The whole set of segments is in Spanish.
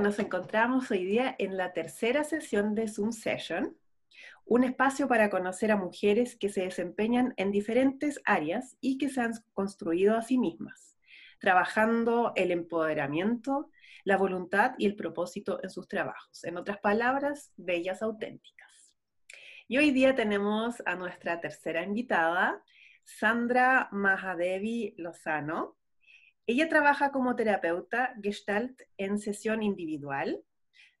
Nos encontramos hoy día en la tercera sesión de Zoom Session, un espacio para conocer a mujeres que se desempeñan en diferentes áreas y que se han construido a sí mismas, trabajando el empoderamiento, la voluntad y el propósito en sus trabajos. En otras palabras, bellas auténticas. Y hoy día tenemos a nuestra tercera invitada, Sandra Mahadevi Lozano. Ella trabaja como terapeuta gestalt en sesión individual,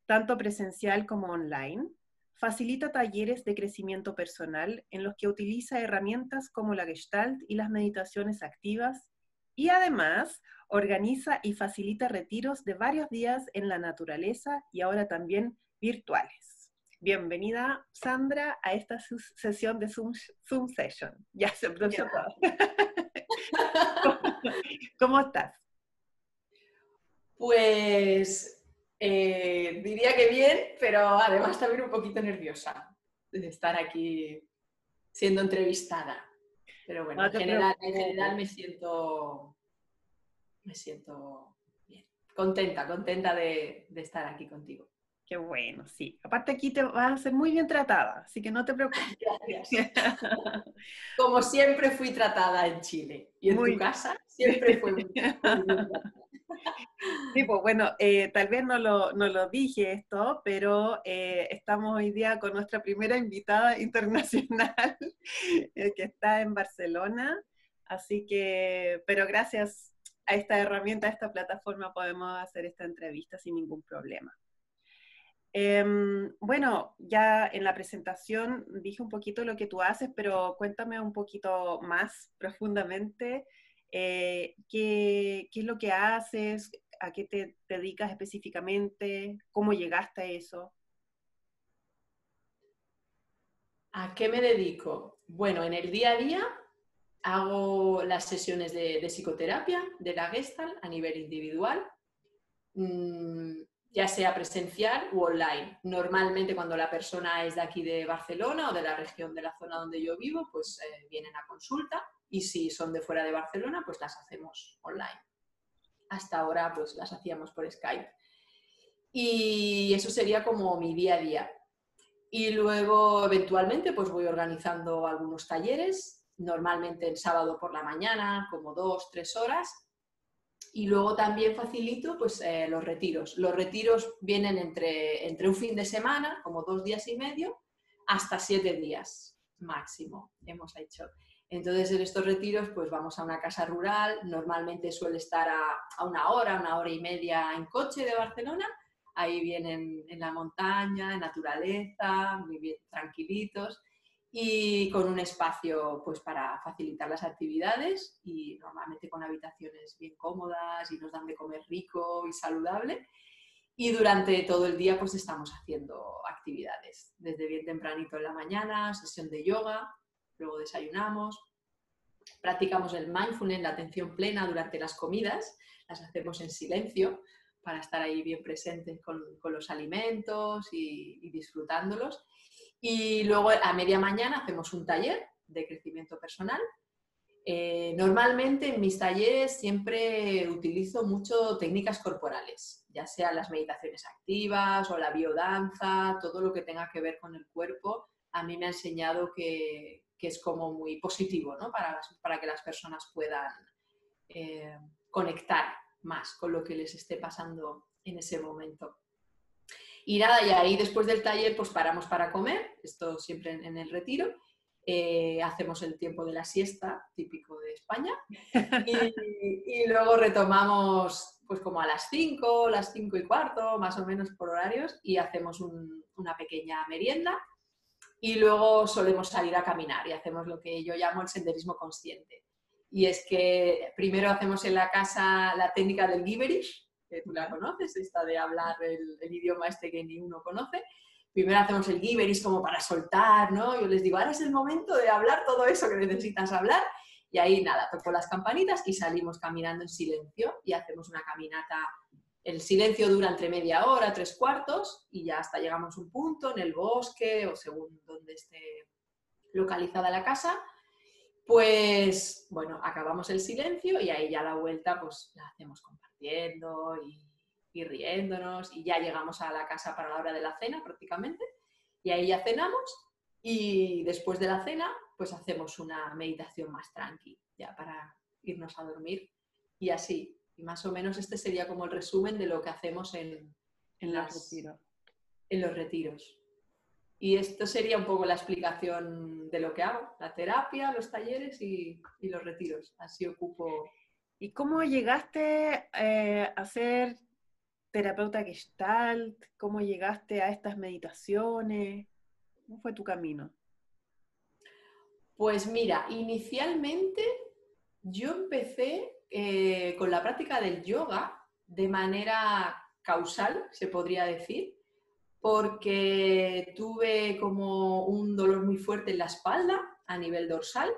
tanto presencial como online. Facilita talleres de crecimiento personal en los que utiliza herramientas como la gestalt y las meditaciones activas y además organiza y facilita retiros de varios días en la naturaleza y ahora también virtuales. Bienvenida, Sandra, a esta sesión de Zoom, Session. Ya se pronunció ¿Cómo estás? Pues eh, diría que bien, pero además también un poquito nerviosa de estar aquí siendo entrevistada. Pero bueno, en, general, me siento me siento bien. Contenta, contenta de, de estar aquí contigo. Qué bueno, sí. Aparte aquí te vas a ser muy bien tratada, así que no te preocupes. Gracias. Como siempre fui tratada en Chile y en tu casa siempre fue muy, Sí, pues bueno, eh, tal vez no lo, no lo, dije esto, pero eh, estamos hoy día con nuestra primera invitada internacional eh, que está en Barcelona. Así que, pero gracias a esta herramienta, a esta plataforma, podemos hacer esta entrevista sin ningún problema. Em, bueno, ya en la presentación dije un poquito lo que tú haces, pero cuéntame un poquito más profundamente eh, ¿qué, es lo que haces, a qué te, dedicas específicamente, cómo llegaste a eso. ¿A qué me dedico? Bueno, en el día a día hago las sesiones de, psicoterapia de la Gestalt a nivel individual. Mm, ya sea presencial u online. Normalmente cuando la persona es de aquí de Barcelona o de la región de la zona donde yo vivo, pues eh, vienen a consulta y si son de fuera de Barcelona, pues las hacemos online. Hasta ahora pues las hacíamos por Skype. Y eso sería como mi día a día. Y luego eventualmente pues voy organizando algunos talleres, normalmente el sábado por la mañana, como dos, tres horas, y luego también facilito pues, eh, los retiros. Los retiros vienen entre, entre un fin de semana, como dos días y medio, hasta siete días máximo hemos hecho. Entonces, en estos retiros, pues vamos a una casa rural, normalmente suele estar a, a, una hora, una hora y media en coche de Barcelona. Ahí vienen en la montaña, en naturaleza, muy bien tranquilitos y con un espacio pues para facilitar las actividades y normalmente con habitaciones bien cómodas y nos dan de comer rico y saludable. Y durante todo el día pues estamos haciendo actividades, desde bien tempranito en la mañana, sesión de yoga, luego desayunamos, practicamos el mindfulness, la atención plena durante las comidas, las hacemos en silencio para estar ahí bien presentes con, con los alimentos y, y disfrutándolos. Y luego a media mañana hacemos un taller de crecimiento personal. Eh, normalmente en mis talleres siempre utilizo mucho técnicas corporales, ya sean las meditaciones activas o la biodanza, todo lo que tenga que ver con el cuerpo. A mí me ha enseñado que, que es como muy positivo ¿no? para, para, que las personas puedan eh, conectar más con lo que les esté pasando en ese momento. Y nada, y ahí después del taller pues paramos para comer, esto siempre en, el retiro, eh, hacemos el tiempo de la siesta, típico de España, y, luego retomamos pues como a las 5, las 5 y cuarto, más o menos por horarios, y hacemos una pequeña merienda, y luego solemos salir a caminar y hacemos lo que yo llamo el senderismo consciente. Y es que primero hacemos en la casa la técnica del gibberish, tú la conoces, esta de hablar el, idioma este que ni uno conoce. Primero hacemos el gibberish como para soltar, ¿no? Yo les digo, ahora es el momento de hablar todo eso que necesitas hablar. Y ahí nada, toco las campanitas y salimos caminando en silencio y hacemos una caminata. El silencio dura entre media hora, tres cuartos y ya hasta llegamos a un punto en el bosque o según donde esté localizada la casa. Pues bueno, acabamos el silencio y ahí ya la vuelta pues la hacemos con y, y riéndonos y ya llegamos a la casa para la hora de la cena prácticamente y ahí ya cenamos y después de la cena pues hacemos una meditación más tranqui ya para irnos a dormir y así. Y más o menos este sería como el resumen de lo que hacemos en, en, en los retiros. Y esto sería un poco la explicación de lo que hago, la terapia, los talleres y, los retiros. Así ocupo. ¿Y cómo llegaste eh, a ser terapeuta gestalt? ¿Cómo llegaste a estas meditaciones? ¿Cómo fue tu camino? Pues mira, inicialmente yo empecé eh, con la práctica del yoga de manera causal, se podría decir porque tuve como un dolor muy fuerte en la espalda a nivel dorsal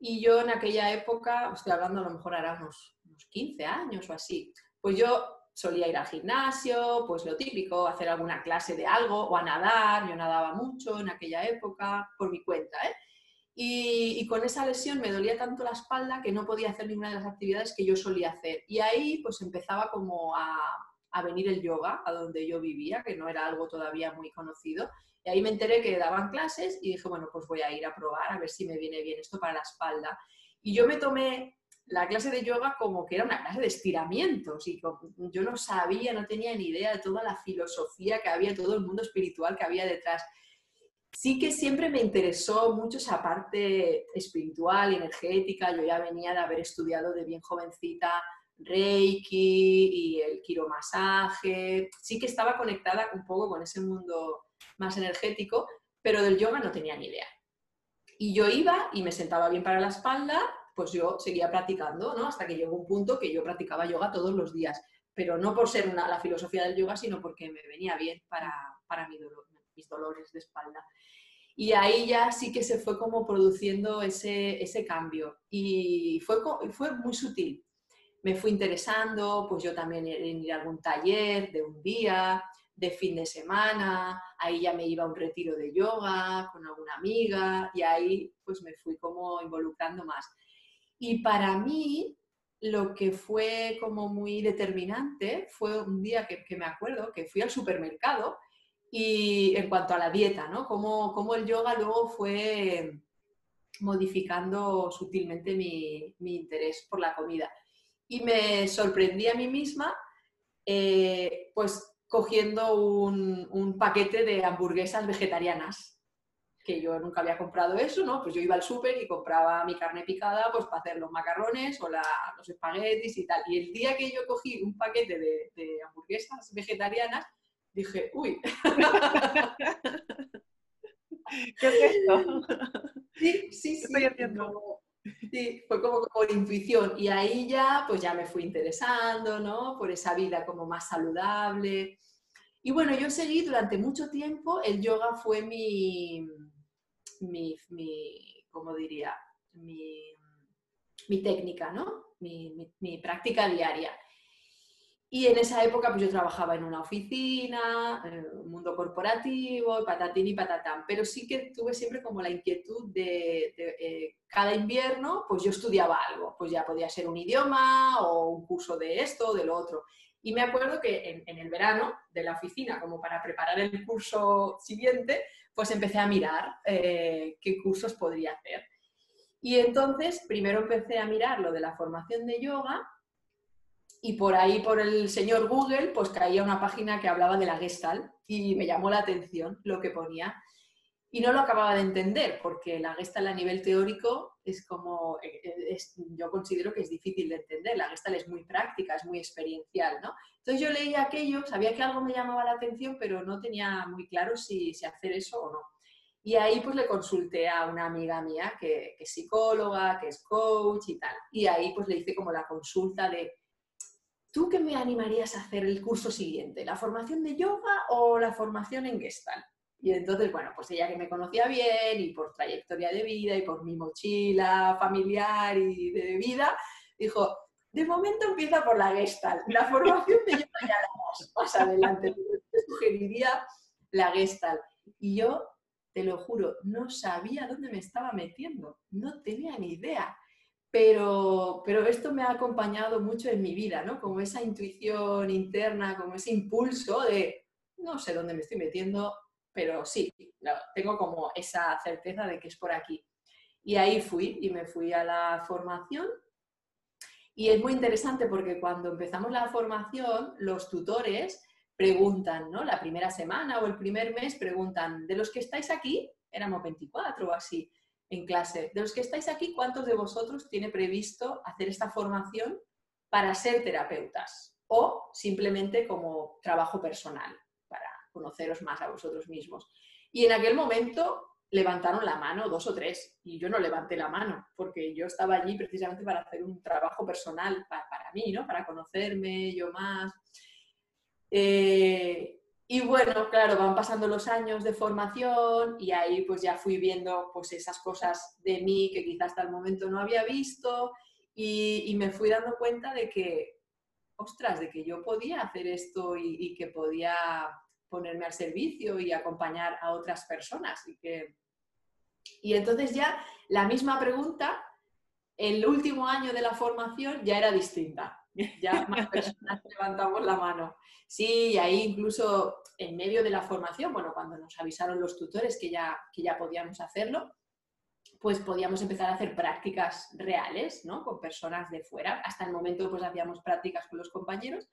y yo en aquella época, estoy hablando a lo mejor hará unos, 15 años o así, pues yo solía ir al gimnasio, pues lo típico, hacer alguna clase de algo o a nadar, yo nadaba mucho en aquella época por mi cuenta, ¿eh? Y, con esa lesión me dolía tanto la espalda que no podía hacer ninguna de las actividades que yo solía hacer. Y ahí pues empezaba como a, a venir el yoga a donde yo vivía, que no era algo todavía muy conocido. Y ahí me enteré que daban clases y dije, bueno, pues voy a ir a probar a ver si me viene bien esto para la espalda. Y yo me tomé la clase de yoga como que era una clase de estiramientos y yo no sabía, no tenía ni idea de toda la filosofía que había, todo el mundo espiritual que había detrás. Sí que siempre me interesó mucho esa parte espiritual, energética. Yo ya venía de haber estudiado de bien jovencita Reiki y el quiromasaje. Sí que estaba conectada un poco con ese mundo más energético, pero del yoga no tenía ni idea. Y yo iba y me sentaba bien para la espalda, pues yo seguía practicando, ¿no? Hasta que llegó un punto que yo practicaba yoga todos los días, pero no por ser una, la filosofía del yoga, sino porque me venía bien para, para mi dolor, mis dolores de espalda. Y ahí ya sí que se fue como produciendo ese, ese cambio. Y fue, fue muy sutil me fui interesando, pues yo también en ir a algún taller de un día, de fin de semana, ahí ya me iba a un retiro de yoga con alguna amiga y ahí pues me fui como involucrando más. Y para mí lo que fue como muy determinante fue un día que, me acuerdo que fui al supermercado y en cuanto a la dieta, ¿no? Cómo, cómo el yoga luego fue modificando sutilmente mi, mi interés por la comida y me sorprendí a mí misma, eh, pues cogiendo un, paquete de hamburguesas vegetarianas, que yo nunca había comprado eso, ¿no? Pues yo iba al súper y compraba mi carne picada pues para hacer los macarrones o los espaguetis y tal. Y el día que yo cogí un paquete de, hamburguesas vegetarianas, dije, uy. ¿Qué es esto? Sí, sí, sí. Estoy haciendo? Fue como por intuición y ahí ya pues ya me fui interesando, ¿no? Por esa vida como más saludable. Y bueno, yo seguí durante mucho tiempo, el yoga fue mi, mi, mi ¿cómo diría? Mi, mi técnica, ¿no? Mi, mi, práctica diaria. Y en esa época pues yo trabajaba en una oficina, en un mundo corporativo, patatín y patatán, pero sí que tuve siempre como la inquietud de, eh, cada invierno pues yo estudiaba algo, pues ya podía ser un idioma o un curso de esto o de lo otro. Y me acuerdo que en, el verano de la oficina, como para preparar el curso siguiente, pues empecé a mirar eh, qué cursos podría hacer. Y entonces primero empecé a mirar lo de la formación de yoga y por ahí, por el señor Google, pues caía una página que hablaba de la Gestalt y me llamó la atención lo que ponía. Y no lo acababa de entender, porque la Gestalt a nivel teórico es como, eh, eh, yo considero que es difícil de entender. La Gestalt es muy práctica, es muy experiencial, ¿no? Entonces yo leía aquello, sabía que algo me llamaba la atención, pero no tenía muy claro si, si hacer eso o no. Y ahí pues le consulté a una amiga mía que, que es psicóloga, que es coach y tal. Y ahí pues le hice como la consulta de ¿tú qué me animarías a hacer el curso siguiente? ¿La formación de yoga o la formación en Gestalt? Y entonces, bueno, pues ella que me conocía bien y por trayectoria de vida y por mi mochila familiar y de vida, dijo, de momento empieza por la Gestalt. La formación de yoga ya la más adelante. Te sugeriría la Gestalt. Y yo, te lo juro, no sabía dónde me estaba metiendo. No tenía ni idea pero, pero esto me ha acompañado mucho en mi vida, ¿no? Como esa intuición interna, como ese impulso de, no sé dónde me estoy metiendo, pero sí, tengo como esa certeza de que es por aquí. Y ahí fui y me fui a la formación. Y es muy interesante porque cuando empezamos la formación, los tutores preguntan, ¿no? La primera semana o el primer mes preguntan, de los que estáis aquí, éramos 24 o así en clase, de los que estáis aquí, ¿cuántos de vosotros tiene previsto hacer esta formación para ser terapeutas? O simplemente como trabajo personal, para conoceros más a vosotros mismos. Y en aquel momento levantaron la mano dos o tres y yo no levanté la mano porque yo estaba allí precisamente para hacer un trabajo personal para, mí, ¿no? Para conocerme yo más. Eh, y bueno, claro, van pasando los años de formación y ahí pues ya fui viendo pues esas cosas de mí que quizás hasta el momento no había visto y, me fui dando cuenta de que, ostras, de que yo podía hacer esto y, y que podía ponerme al servicio y acompañar a otras personas. Y, que... y entonces ya la misma pregunta, el último año de la formación ya era distinta. Ya más personas levantamos la mano. Sí, y ahí incluso en medio de la formación, bueno, cuando nos avisaron los tutores que ya, que ya podíamos hacerlo, pues podíamos empezar a hacer prácticas reales, ¿no? Con personas de fuera. Hasta el momento pues hacíamos prácticas con los compañeros,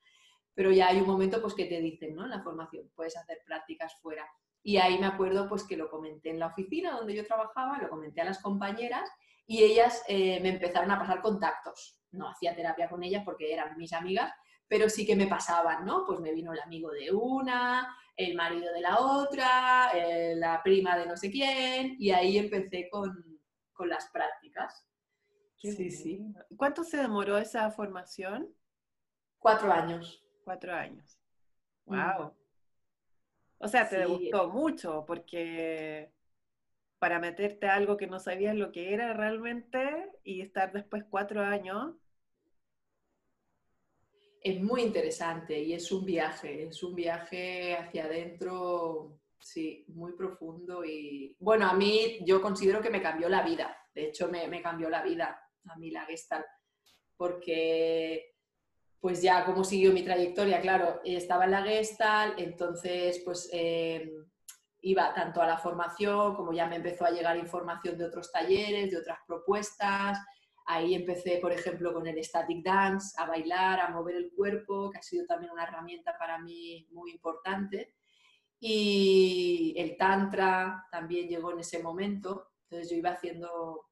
pero ya hay un momento pues que te dicen, ¿no? En la formación, puedes hacer prácticas fuera. Y ahí me acuerdo pues que lo comenté en la oficina donde yo trabajaba, lo comenté a las compañeras y ellas eh, me empezaron a pasar contactos. No hacía terapia con ellas porque eran mis amigas, pero sí que me pasaban, ¿no? Pues me vino el amigo de una, el marido de la otra, eh, la prima de no sé quién, y ahí empecé con, con las prácticas. sí, sí. ¿Cuánto se demoró esa formación? Cuatro años. Cuatro años. Wow. O sea, te gustó mucho porque para meterte a algo que no sabías lo que era realmente y estar después cuatro años. Es muy interesante y es un viaje, es un viaje hacia adentro, sí, muy profundo y bueno, a mí yo considero que me cambió la vida, de hecho me, me cambió la vida a mí la Gestalt, porque pues ya como siguió mi trayectoria, claro, estaba en la Gestalt, entonces pues eh, iba tanto a la formación como ya me empezó a llegar información de otros talleres, de otras propuestas. Ahí empecé, por ejemplo, con el static dance, a bailar, a mover el cuerpo, que ha sido también una herramienta para mí muy importante. Y el tantra también llegó en ese momento. Entonces yo iba haciendo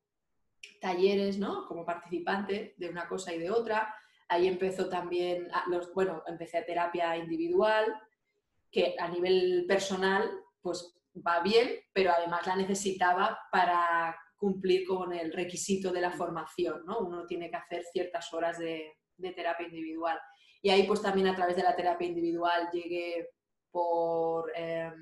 talleres, ¿no? Como participante de una cosa y de otra Ahí empezó también, bueno, empecé a terapia individual, que a nivel personal, pues va bien, pero además la necesitaba para cumplir con el requisito de la formación, ¿no? Uno tiene que hacer ciertas horas de, terapia individual. Y ahí pues también a través de la terapia individual llegué por... Em,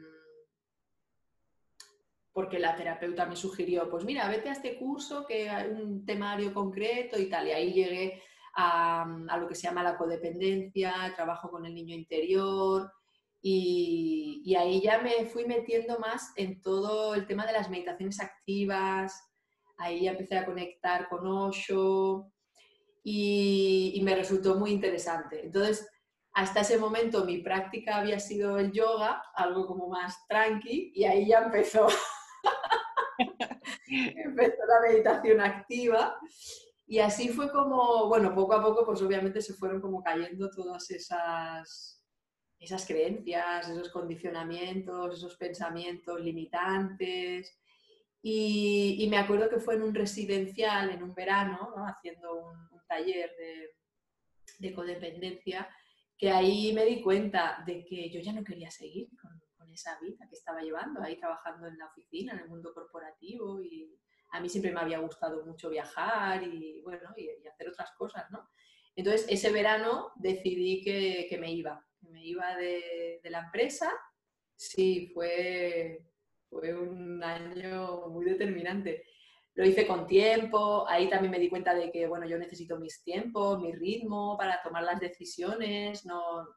porque la terapeuta me sugirió, pues mira, vete a este curso que hay un temario concreto y tal. Y ahí llegué a, lo que se llama la codependencia, trabajo con el niño interior y, ahí ya me fui metiendo más en todo el tema de las meditaciones activas, ahí ya empecé a conectar con Osho y, y me resultó muy interesante. Entonces, hasta ese momento mi práctica había sido el yoga, algo como más tranqui, y ahí ya empezó, empezó la meditación activa. Y así fue como, bueno, poco a poco, pues obviamente se fueron como cayendo todas esas, esas creencias, esos condicionamientos, esos pensamientos limitantes. Y, me acuerdo que fue en un residencial, en un verano, haciendo un, taller de, de, codependencia, que ahí me di cuenta de que yo ya no quería seguir con, con esa vida que estaba llevando, ahí trabajando en la oficina, en el mundo corporativo y, a mí siempre me había gustado mucho viajar y, bueno, y, hacer otras cosas, ¿no? Entonces, ese verano decidí que, me iba, que me iba de, la empresa. Sí, fue, fue un año muy determinante. Lo hice con tiempo, ahí también me di cuenta de que, bueno, yo necesito mis tiempos, mi ritmo para tomar las decisiones, no,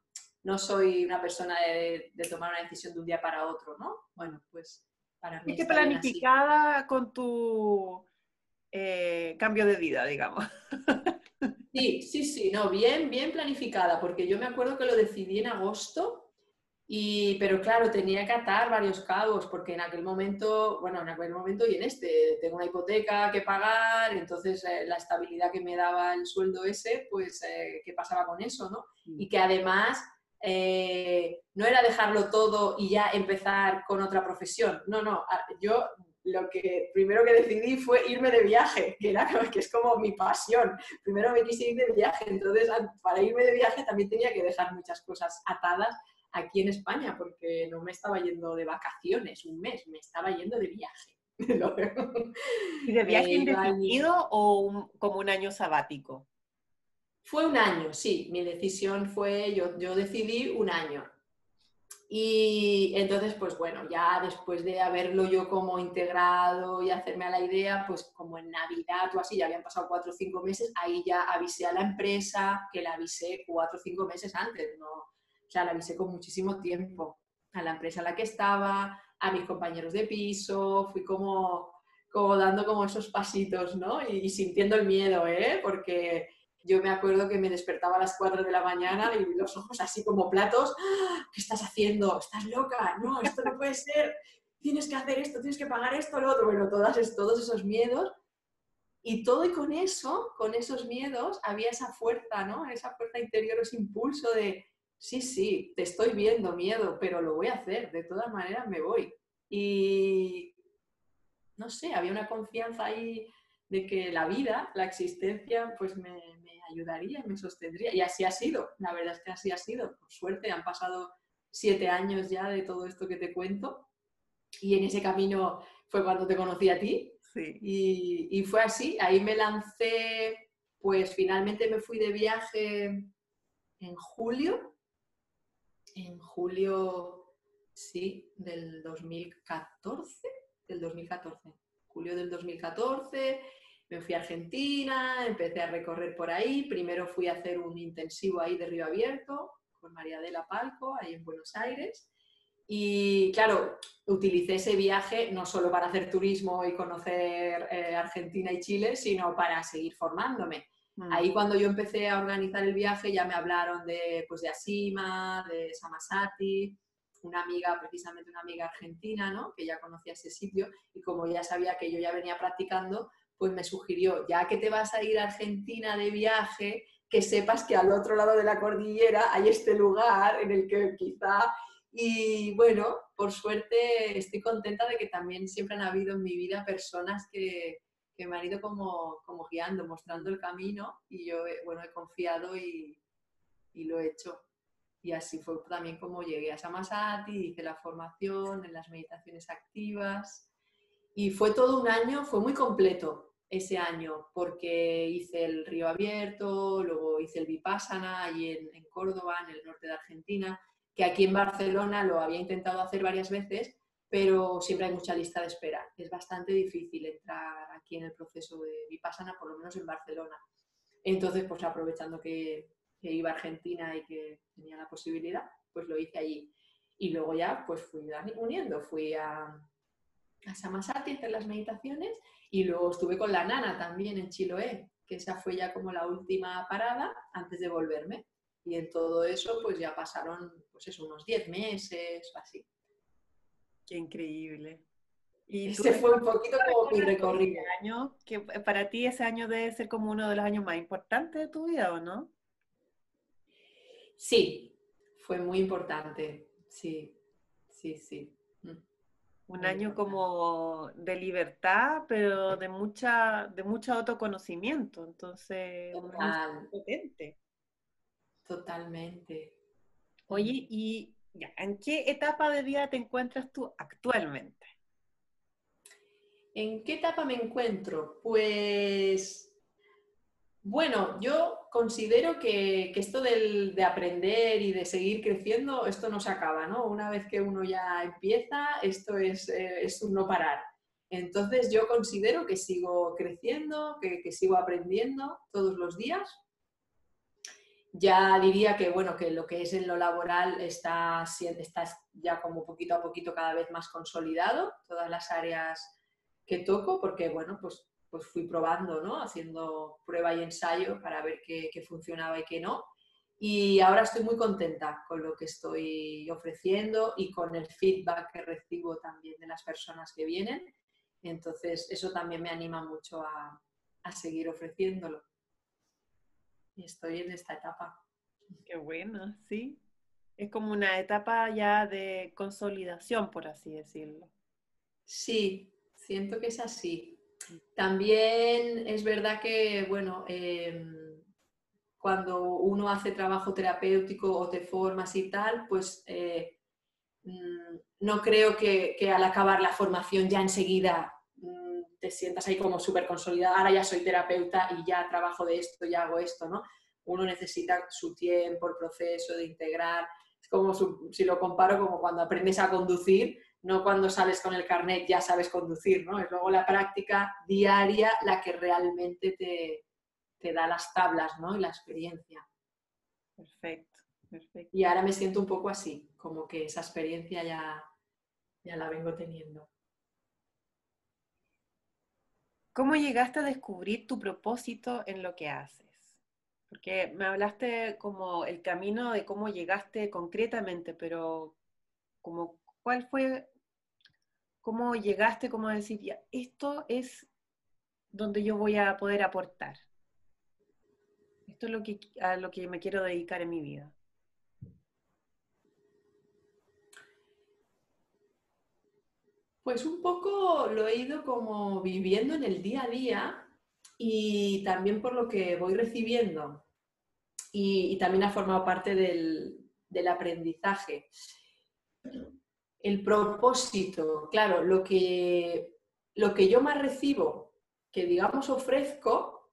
no soy una persona de, de tomar una decisión de un día para otro, ¿no? Bueno, pues es que planificada con tu eh, cambio de vida, digamos. Sí, sí, sí, no, bien, bien planificada, porque yo me acuerdo que lo decidí en agosto, y, pero claro, tenía que atar varios cabos, porque en aquel momento, bueno, en aquel momento y en este, tengo una hipoteca que pagar, entonces eh, la estabilidad que me daba el sueldo ese, pues, eh, ¿qué pasaba con eso, no? Mm. Y que además eh, no era dejarlo todo y ya empezar con otra profesión, no, no, yo lo que primero que decidí fue irme de viaje, que, era, que es como mi pasión. Primero me quise ir de viaje, entonces para irme de viaje también tenía que dejar muchas cosas atadas aquí en España, porque no me estaba yendo de vacaciones un mes, me estaba yendo de viaje. ¿Y de viaje indefinido o como un año sabático? Fue un año, sí. Mi decisión fue, yo, yo decidí un año. Y entonces, pues bueno, ya después de haberlo yo como integrado y hacerme a la idea, pues como en Navidad o así, ya habían pasado cuatro o cinco meses, ahí ya avisé a la empresa, que la avisé cuatro o cinco meses antes, ¿no? Sea, la avisé con muchísimo tiempo a la empresa en la que estaba, a mis compañeros de piso, fui como, como dando como esos pasitos, ¿no? Y, y sintiendo el miedo, ¿eh? Porque yo me acuerdo que me despertaba a las 4 de la mañana y los ojos así como platos. ¡Ah! ¿Qué estás haciendo? ¿Estás loca? No, esto no puede ser. Tienes que hacer esto, tienes que pagar esto, lo otro. Bueno, todas, todos esos miedos. Y todo y con eso, con esos miedos, había esa fuerza, ¿no? Esa fuerza interior, ese impulso de, sí, sí, te estoy viendo miedo, pero lo voy a hacer, de todas maneras me voy. Y no sé, había una confianza ahí de que la vida, la existencia, pues me, ayudaría y me sostendría. Y así ha sido, la verdad es que así ha sido. Por suerte han pasado siete años ya de todo esto que te cuento. Y en ese camino fue cuando te conocí a ti. Y, y, fue así, ahí me lancé, pues finalmente me fui de viaje en julio, en julio, sí, del 2014, del 2014, julio del 2014, me fui a Argentina, empecé a recorrer por ahí. Primero fui a hacer un intensivo ahí de Río Abierto con María de la Palco, ahí en Buenos Aires. Y claro, utilicé ese viaje no solo para hacer turismo y conocer eh, Argentina y Chile, sino para seguir formándome. Mm. Ahí cuando yo empecé a organizar el viaje ya me hablaron de, pues, de Asima, de Samasati, una amiga, precisamente una amiga argentina, ¿no? que ya conocía ese sitio y como ya sabía que yo ya venía practicando, pues me sugirió, ya que te vas a ir a Argentina de viaje, que sepas que al otro lado de la cordillera hay este lugar en el que quizá... Y bueno, por suerte estoy contenta de que también siempre han habido en mi vida personas que, que me han ido como, como guiando, mostrando el camino y yo, bueno, he confiado y, y lo he hecho. Y así fue también como llegué a Samasati, hice la formación en las meditaciones activas y fue todo un año, fue muy completo ese año, porque hice el Río Abierto, luego hice el Vipassana allí en, Córdoba, en el norte de Argentina, que aquí en Barcelona lo había intentado hacer varias veces, pero siempre hay mucha lista de espera. Es bastante difícil entrar aquí en el proceso de Vipassana, por lo menos en Barcelona. Entonces, pues aprovechando que, que iba a Argentina y que tenía la posibilidad, pues lo hice allí. Y luego ya, pues fui uniendo, fui a, a Samasati hacer las meditaciones y luego estuve con la nana también en Chiloé, que esa fue ya como la última parada antes de volverme. Y en todo eso pues ya pasaron pues eso, unos 10 meses o así. Qué increíble. Y ese fue un poquito como mi recorrido. Año, que para ti ese año debe ser como uno de los años más importantes de tu vida, ¿o no? Sí, fue muy importante. Sí, sí, sí. Un año como de libertad, pero de mucha, de mucho autoconocimiento. Entonces, potente. Totalmente. Oye, y ¿en qué etapa de vida te encuentras tú actualmente? ¿En qué etapa me encuentro? Pues bueno, yo considero que, esto de aprender y de seguir creciendo, esto no se acaba, ¿no? Una vez que uno ya empieza, esto es, eh, un no parar. Entonces yo considero que sigo creciendo, que, sigo aprendiendo todos los días. Ya diría que, bueno, que lo que es en lo laboral está, está ya como poquito a poquito cada vez más consolidado, todas las áreas que toco, porque, bueno, pues pues fui probando, ¿no? Haciendo prueba y ensayo para ver qué, funcionaba y qué no. Y ahora estoy muy contenta con lo que estoy ofreciendo y con el feedback que recibo también de las personas que vienen. Entonces, eso también me anima mucho a, a seguir ofreciéndolo. Y estoy en esta etapa. Qué bueno, sí. Es como una etapa ya de consolidación, por así decirlo. Sí, siento que es así. También es verdad que, bueno, em, cuando uno hace trabajo terapéutico o te formas y tal, pues eh, mm, no creo que, que, al acabar la formación ya enseguida te sientas ahí como súper consolidada, ahora ya soy terapeuta y ya trabajo de esto, ya hago esto, ¿no? Uno necesita su tiempo, el proceso de integrar. Es como si lo comparo como cuando aprendes a conducir, no cuando sales con el carnet ya sabes conducir, ¿no? Es luego la práctica diaria la que realmente te, te da las tablas, ¿no? Y la experiencia. Perfecto, perfecto. Y ahora me siento un poco así, como que esa experiencia ya, ya la vengo teniendo. ¿Cómo llegaste a descubrir tu propósito en lo que haces? Porque me hablaste como el camino de cómo llegaste concretamente, pero como cuál fue, cómo llegaste, como decir, ya, esto es donde yo voy a poder aportar. Esto es lo que, a lo que me quiero dedicar en mi vida. Pues un poco lo he ido como viviendo en el día a día y también por lo que voy recibiendo y, también ha formado parte del, aprendizaje. El propósito, claro, lo que, lo que yo más recibo, que digamos ofrezco,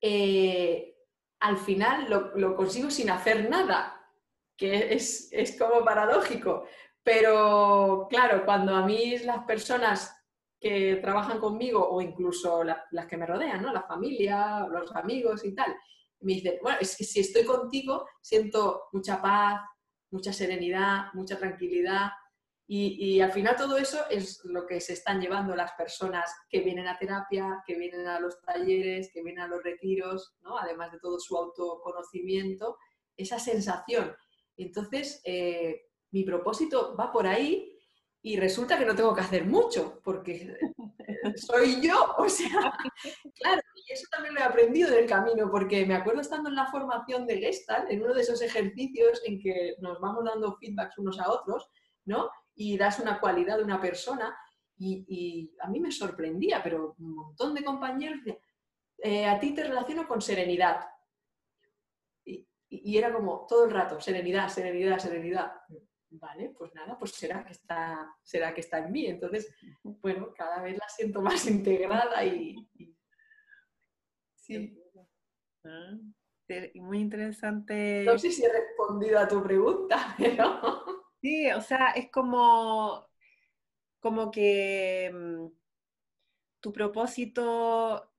eh, al final lo, consigo sin hacer nada, que es, como paradójico. Pero claro, cuando a mí las personas que trabajan conmigo o incluso las que me rodean, ¿no? la familia, los amigos y tal, me dice, bueno, es que si estoy contigo siento mucha paz, mucha serenidad, mucha tranquilidad. Y, al final todo eso es lo que se están llevando las personas que vienen a terapia, que vienen a los talleres, que vienen a los retiros, ¿no? además de todo su autoconocimiento, esa sensación. Entonces, eh, mi propósito va por ahí y resulta que no tengo que hacer mucho, porque soy yo, o sea, claro, y eso también lo he aprendido en el camino, porque me acuerdo estando en la formación de Gestalt, en uno de esos ejercicios en que nos vamos dando feedbacks unos a otros, ¿no? Y das una cualidad de una persona, y, a mí me sorprendía, pero un montón de compañeros eh, a ti te relaciono con serenidad. y era como todo el rato, serenidad, serenidad, serenidad vale, pues nada, pues será que está, será que está en mí. Entonces, bueno, cada vez la siento más integrada y, sí. Ah, muy interesante. No sé si he respondido a tu pregunta, pero. Sí, o sea, es como, como que mm, tu propósito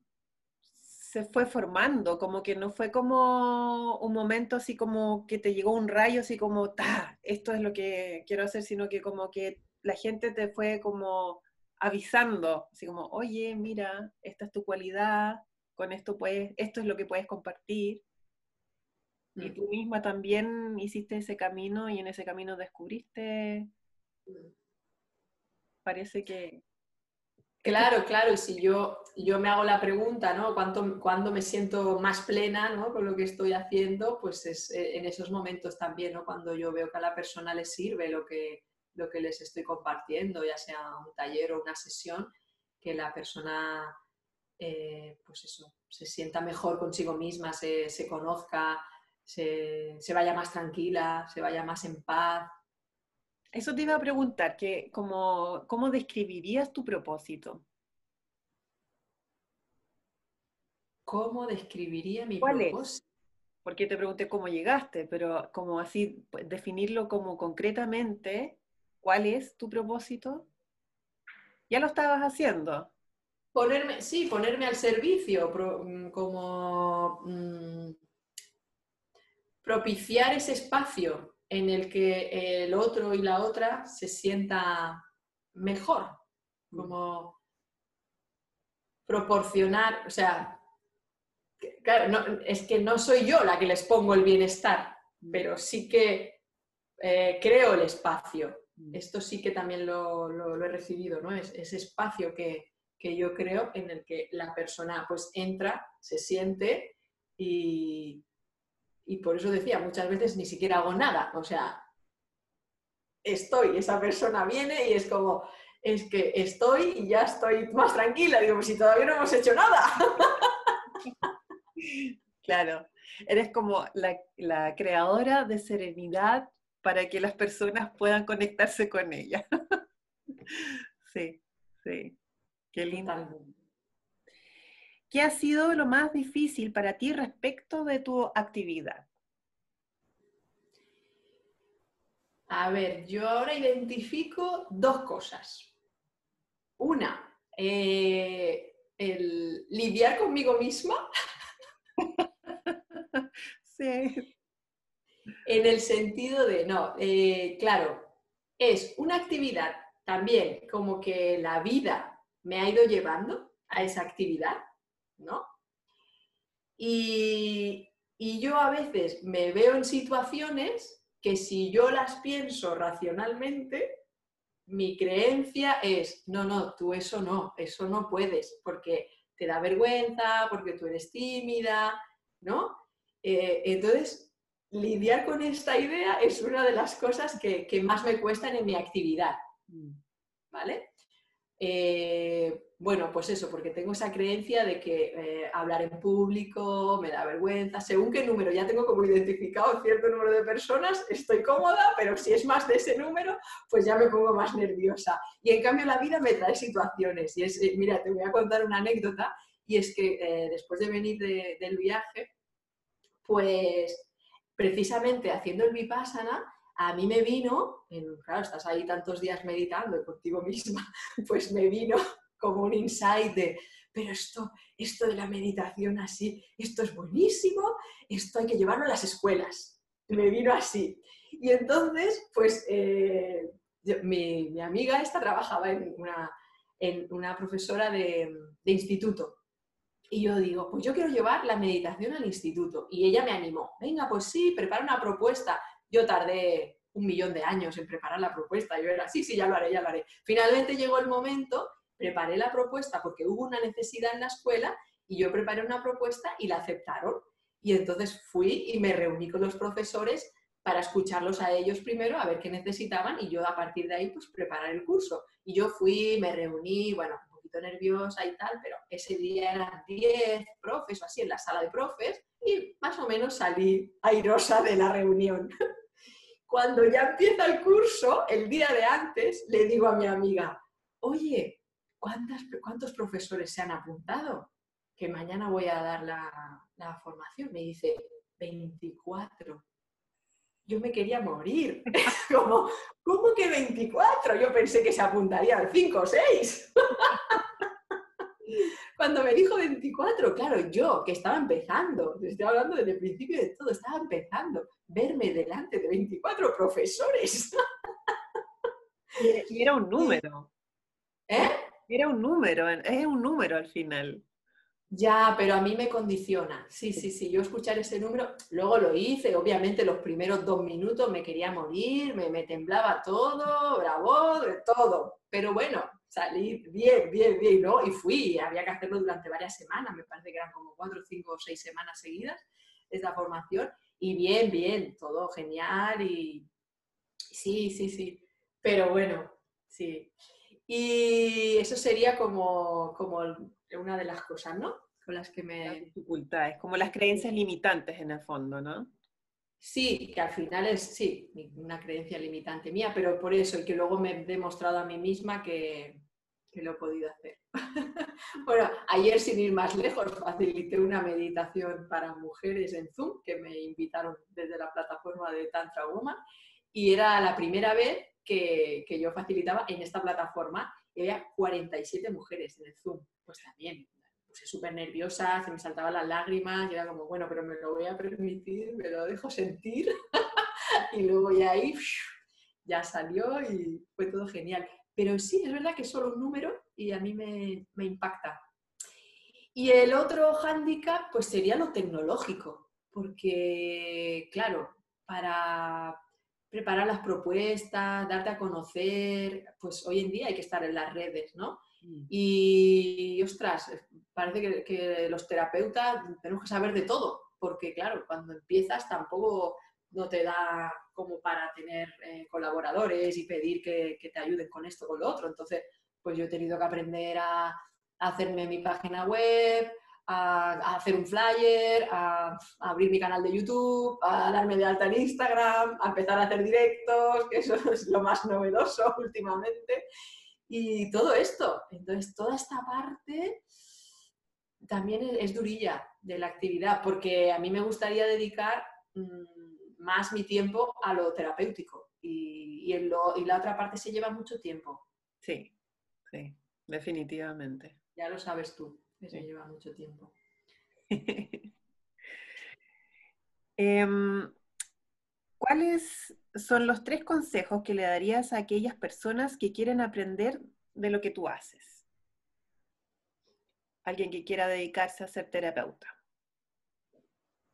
se fue formando, como que no fue como un momento así como que te llegó un rayo así como, ta, esto es lo que quiero hacer, sino que como que la gente te fue como avisando, así como, oye, mira, esta es tu cualidad, con esto puedes, esto es lo que puedes compartir. Y tú misma también hiciste ese camino y en ese camino descubriste, parece que, Claro, claro, y si yo, yo me hago la pregunta, ¿no? ¿Cuándo, me siento más plena ¿no? con lo que estoy haciendo? Pues es eh, en esos momentos también, ¿no? Cuando yo veo que a la persona le sirve lo que, lo que les estoy compartiendo, ya sea un taller o una sesión, que la persona, eh, pues eso, se sienta mejor consigo misma, se, conozca, se, se vaya más tranquila, se vaya más en paz, eso te iba a preguntar, que como, ¿cómo describirías tu propósito? ¿Cómo describiría mi propósito? Porque te pregunté cómo llegaste, pero como así, pues, definirlo como concretamente, ¿cuál es tu propósito? Ya lo estabas haciendo. Ponerme, sí, ponerme al servicio, mm, como mm, propiciar ese espacio en el que el otro y la otra se sienta mejor, como proporcionar, o sea, claro, es que no soy yo la que les pongo el bienestar, pero sí que eh, creo el espacio. Mm. Esto sí que también lo, he recibido, ¿no? Es, ese espacio que, yo creo en el que la persona pues entra, se siente y, y por eso decía, muchas veces ni siquiera hago nada, o sea, estoy, esa persona viene y es como, es que estoy y ya estoy más tranquila, digo, pues si todavía no hemos hecho nada. Claro, eres como la, creadora de serenidad para que las personas puedan conectarse con ella. Sí, sí, qué lindo. ¿Qué ha sido lo más difícil para ti respecto de tu actividad? A ver, yo ahora identifico dos cosas. Una, eh, el lidiar conmigo misma. sí. En el sentido de, no, eh, claro, es una actividad también como que la vida me ha ido llevando a esa actividad, ¿no? Y, y yo a veces me veo en situaciones que si yo las pienso racionalmente, mi creencia es, no, no, tú eso no, eso no puedes, porque te da vergüenza, porque tú eres tímida, ¿no? Eh, entonces, lidiar con esta idea es una de las cosas que, que más me cuestan en mi actividad, mm. ¿vale? Eh, bueno, pues eso, porque tengo esa creencia de que eh, hablar en público me da vergüenza, según qué número, ya tengo como identificado cierto número de personas, estoy cómoda, pero si es más de ese número, pues ya me pongo más nerviosa. Y en cambio la vida me trae situaciones. Y es, eh, mira, te voy a contar una anécdota, y es que después de venir del viaje, pues precisamente haciendo el Vipassana, a mí me vino, claro, estás ahí tantos días meditando contigo misma, pues me vino como un insight de, pero esto, esto de la meditación así, esto es buenísimo, esto hay que llevarlo a las escuelas. Me vino así. Y entonces, pues eh, mi, amiga esta trabajaba en una, en una profesora de, de instituto. Y yo digo, pues yo quiero llevar la meditación al instituto. Y ella me animó, venga, pues sí, prepara una propuesta. Yo tardé un millón de años en preparar la propuesta. Yo era, sí, sí, ya lo haré, ya lo haré. Finalmente llegó el momento, preparé la propuesta porque hubo una necesidad en la escuela y yo preparé una propuesta y la aceptaron. Y entonces fui y me reuní con los profesores para escucharlos a ellos primero, a ver qué necesitaban y yo a partir de ahí pues preparar el curso. Y yo fui, me reuní, bueno, un poquito nerviosa y tal, pero ese día eran 10 profes o así en la sala de profes y más o menos salí airosa de la reunión. Cuando ya empieza el curso, el día de antes, le digo a mi amiga, oye, ¿cuántos profesores se han apuntado? Que mañana voy a dar la, formación. Me dice, 24 yo me quería morir. Como, ¿cómo que 24? Yo pensé que se apuntarían 5 o 6. Cuando me dijo 24, claro, yo que estaba empezando, estoy hablando desde el principio de todo, estaba empezando, verme delante de 24 profesores. Y era un número. ¿Eh? Era un número, es un número al final. Ya, pero a mí me condiciona. Sí, sí, sí, yo escuchar ese número, luego lo hice, obviamente los primeros dos minutos me quería morir, me, me temblaba todo, bravo, de todo. Pero bueno, salí bien, bien, bien, ¿no? Y fui, había que hacerlo durante varias semanas, me parece que eran como cuatro, cinco o seis semanas seguidas esta formación. Y bien, bien, todo genial y sí, sí, sí. Pero bueno, sí. Y eso sería como, como una de las cosas, ¿no? Con las que me... dificultades, como las creencias limitantes en el fondo, ¿no? Sí, que al final es, sí, una creencia limitante mía, pero por eso, y que luego me he demostrado a mí misma que, que lo he podido hacer. bueno, ayer sin ir más lejos, facilité una meditación para mujeres en Zoom, que me invitaron desde la plataforma de Tantra Woman, y era la primera vez que, que yo facilitaba en esta plataforma y había 47 mujeres en Zoom. Pues también puse súper nerviosa, se me saltaban las lágrimas y era como, bueno, pero me lo voy a permitir, me lo dejo sentir. y luego ya ahí ya salió y fue todo genial. Pero sí, es verdad que es solo un número y a mí me, me impacta. Y el otro hándicap, pues sería lo tecnológico, porque, claro, para preparar las propuestas, darte a conocer, pues hoy en día hay que estar en las redes, ¿no? Mm. Y, ostras, parece que, los terapeutas tenemos que saber de todo, porque claro, cuando empiezas tampoco no te da como para tener eh, colaboradores y pedir que, te ayuden con esto con lo otro. Entonces, pues yo he tenido que aprender a, hacerme mi página web, a, hacer un flyer, a, abrir mi canal de YouTube, a darme de alta en Instagram, a empezar a hacer directos, que eso es lo más novedoso últimamente. Y todo esto. Entonces, toda esta parte también es, durilla de la actividad, porque a mí me gustaría dedicar mm, más mi tiempo a lo terapéutico y, y la otra parte se lleva mucho tiempo. Sí, sí, definitivamente. Ya lo sabes tú, que se lleva mucho tiempo. Em, ¿Cuáles son los tres consejos que le darías a aquellas personas que quieren aprender de lo que tú haces? Alguien que quiera dedicarse a ser terapeuta.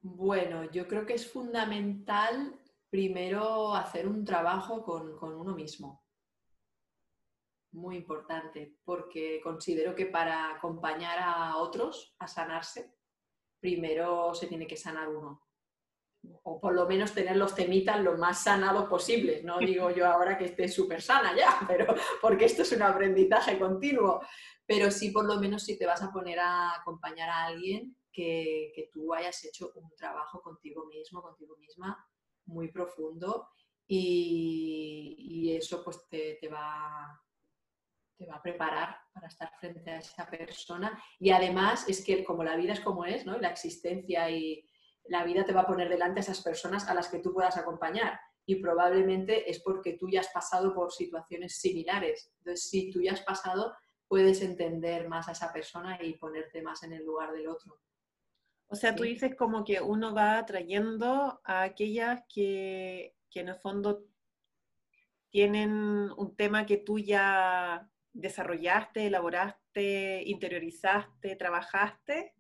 Bueno, yo creo que es fundamental primero hacer un trabajo con, con uno mismo muy importante, porque considero que para acompañar a otros a sanarse, primero se tiene que sanar uno. O por lo menos tener los temitas lo más sanados posible. No digo yo ahora que esté súper sana ya, pero porque esto es un aprendizaje continuo. Pero sí, por lo menos, si te vas a poner a acompañar a alguien, que, tú hayas hecho un trabajo contigo mismo, contigo misma, muy profundo. Y, eso pues te, te va te va a preparar para estar frente a esa persona. Y además es que como la vida es como es, ¿no? la existencia y la vida te va a poner delante a esas personas a las que tú puedas acompañar. Y probablemente es porque tú ya has pasado por situaciones similares. Entonces, si tú ya has pasado, puedes entender más a esa persona y ponerte más en el lugar del otro. O sea, tú dices como que uno va atrayendo a aquellas que, que en el fondo tienen un tema que tú ya desarrollaste, elaboraste, interiorizaste, trabajaste?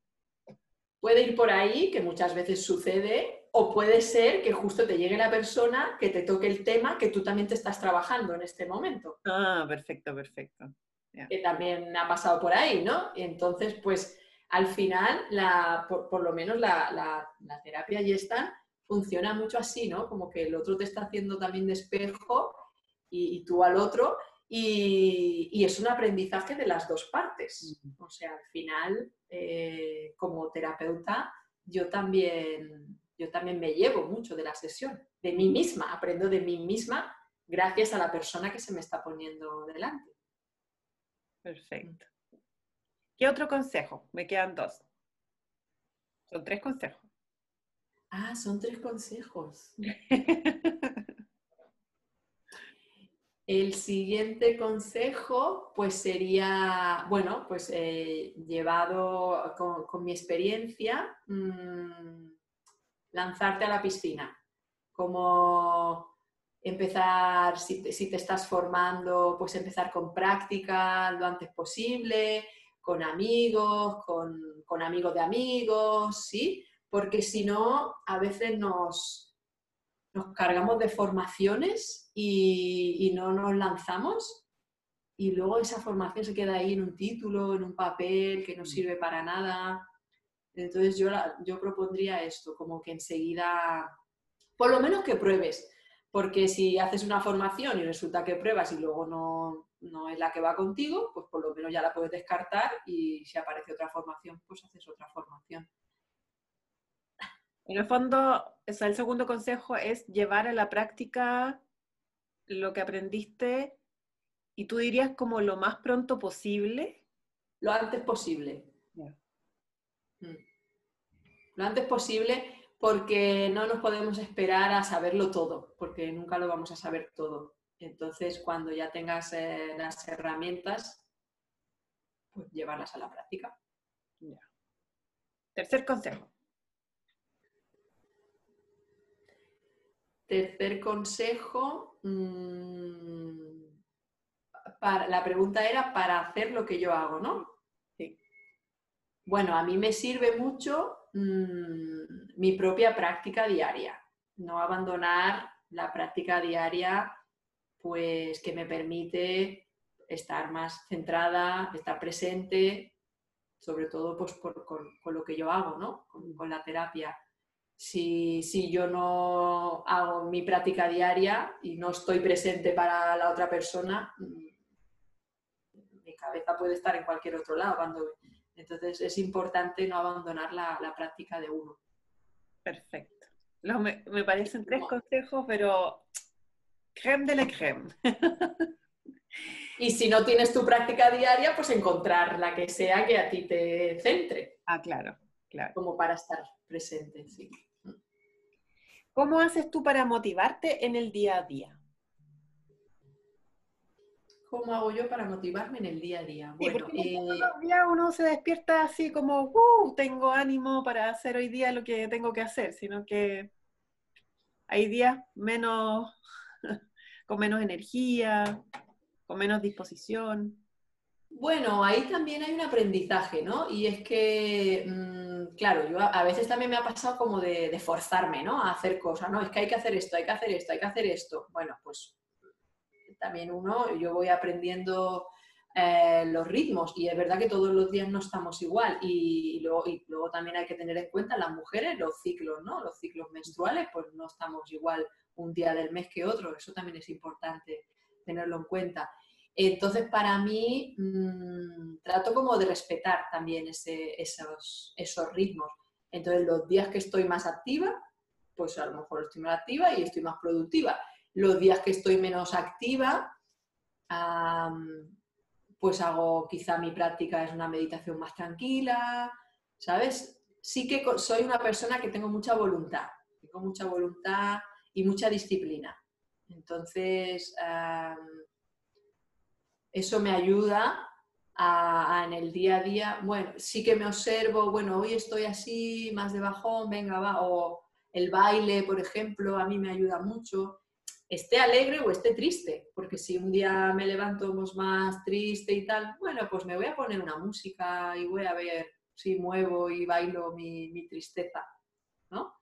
Puede ir por ahí, que muchas veces sucede, o puede ser que justo te llegue la persona que te toque el tema que tú también te estás trabajando en este momento. Ah, perfecto, perfecto. Que también ha pasado por ahí, ¿no? Entonces, pues al final, la, por, lo menos la, la, terapia y esta funciona mucho así, ¿no? Como que el otro te está haciendo también de espejo y, y tú al otro, y, es un aprendizaje de las dos partes. O sea, al final, eh, como terapeuta, yo también, yo también me llevo mucho de la sesión, de mí misma, aprendo de mí misma gracias a la persona que se me está poniendo delante. Perfecto. ¿Qué otro consejo? Me quedan dos. Son tres consejos. Ah, son tres consejos. El siguiente consejo, pues sería, bueno, pues eh, llevado con, mi experiencia, mm, lanzarte a la piscina. Como empezar, si te, si te, estás formando, pues empezar con práctica lo antes posible, con amigos, con, con amigos de amigos, ¿sí? Porque si no, a veces nos, nos cargamos de formaciones y, no nos lanzamos y luego esa formación se queda ahí en un título, en un papel que no mm. sirve para nada. Entonces yo, yo propondría esto, como que enseguida, por lo menos que pruebes, porque si haces una formación y resulta que pruebas y luego no, no es la que va contigo, pues por lo menos ya la puedes descartar y si aparece otra formación, pues haces otra formación. En el fondo, el segundo consejo es llevar a la práctica lo que aprendiste y tú dirías como lo más pronto posible. Lo antes posible. Mm. Lo antes posible porque no nos podemos esperar a saberlo todo, porque nunca lo vamos a saber todo. Entonces, cuando ya tengas eh, las herramientas, pues llevarlas a la práctica. Tercer consejo. Tercer consejo, mm, para, la pregunta era para hacer lo que yo hago, ¿no? Sí. Bueno, a mí me sirve mucho mm, mi propia práctica diaria, no abandonar la práctica diaria, pues que me permite estar más centrada, estar presente, sobre todo pues, con, lo que yo hago, ¿no? con, la terapia. Si, si, yo no hago mi práctica diaria y no estoy presente para la otra persona, mm, mi cabeza puede estar en cualquier otro lado. Cuando... Entonces es importante no abandonar la, la práctica de uno. Perfecto. me, me, parecen tres consejos, pero creme de la creme. Y si no tienes tu práctica diaria, pues encontrar la que sea que a ti te centre. Ah, claro, claro. Como para estar presente, sí. ¿Cómo haces tú para motivarte en el día a día? ¿Cómo hago yo para motivarme en el día a día? Bueno, eh... día uno se despierta así como, uh, tengo ánimo para hacer hoy día lo que tengo que hacer, sino que hay días menos, con menos energía, con menos disposición. Bueno, ahí también hay un aprendizaje, ¿no? Y es que, mm, claro, yo a, veces también me ha pasado como de, forzarme, ¿no? A hacer cosas, ¿no? Es que hay que hacer esto, hay que hacer esto, hay que hacer esto. Bueno, pues también uno, yo voy aprendiendo eh, los ritmos y es verdad que todos los días no estamos igual y, luego, y luego también hay que tener en cuenta las mujeres los ciclos, ¿no? Los ciclos menstruales, pues no estamos igual un día del mes que otro, eso también es importante tenerlo en cuenta. Entonces, para mí, mm, trato como de respetar también esos, esos ritmos. Entonces, los días que estoy más activa, pues a lo mejor estoy más activa y estoy más productiva. Los días que estoy menos activa, pues hago quizá mi práctica es una meditación más tranquila, ¿sabes? Sí que soy una persona que tengo mucha voluntad, tengo mucha voluntad y mucha disciplina. Entonces, eso me ayuda a, en el día a día, bueno, sí que me observo, bueno, hoy estoy así, más de bajón, venga, va, o el baile, por ejemplo, a mí me ayuda mucho, esté alegre o esté triste, porque si un día me levanto más triste y tal, bueno, pues me voy a poner una música y voy a ver si muevo y bailo mi, mi tristeza, ¿no?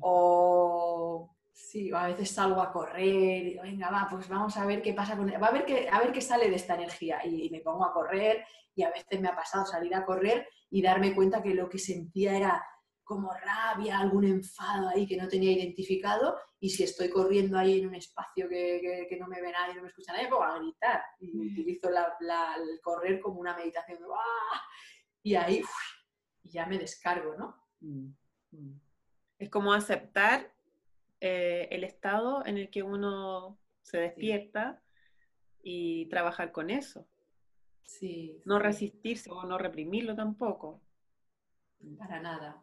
O Sí, a veces salgo a correr y digo, venga, va, pues vamos a ver qué pasa con... Va a ver qué, a ver qué sale de esta energía. Y, me pongo a correr y a veces me ha pasado salir a correr y darme cuenta que lo que sentía era como rabia, algún enfado ahí que no tenía identificado y si estoy corriendo ahí en un espacio que, no me ve nadie, no me escucha nadie, pongo a gritar y mm. utilizo el correr como una meditación y ahí ya me descargo, ¿no? Mm, mm. Es como aceptar eh, el estado en el que uno se despierta y trabajar con eso. Sí, no resistirse o no reprimirlo tampoco. Para nada.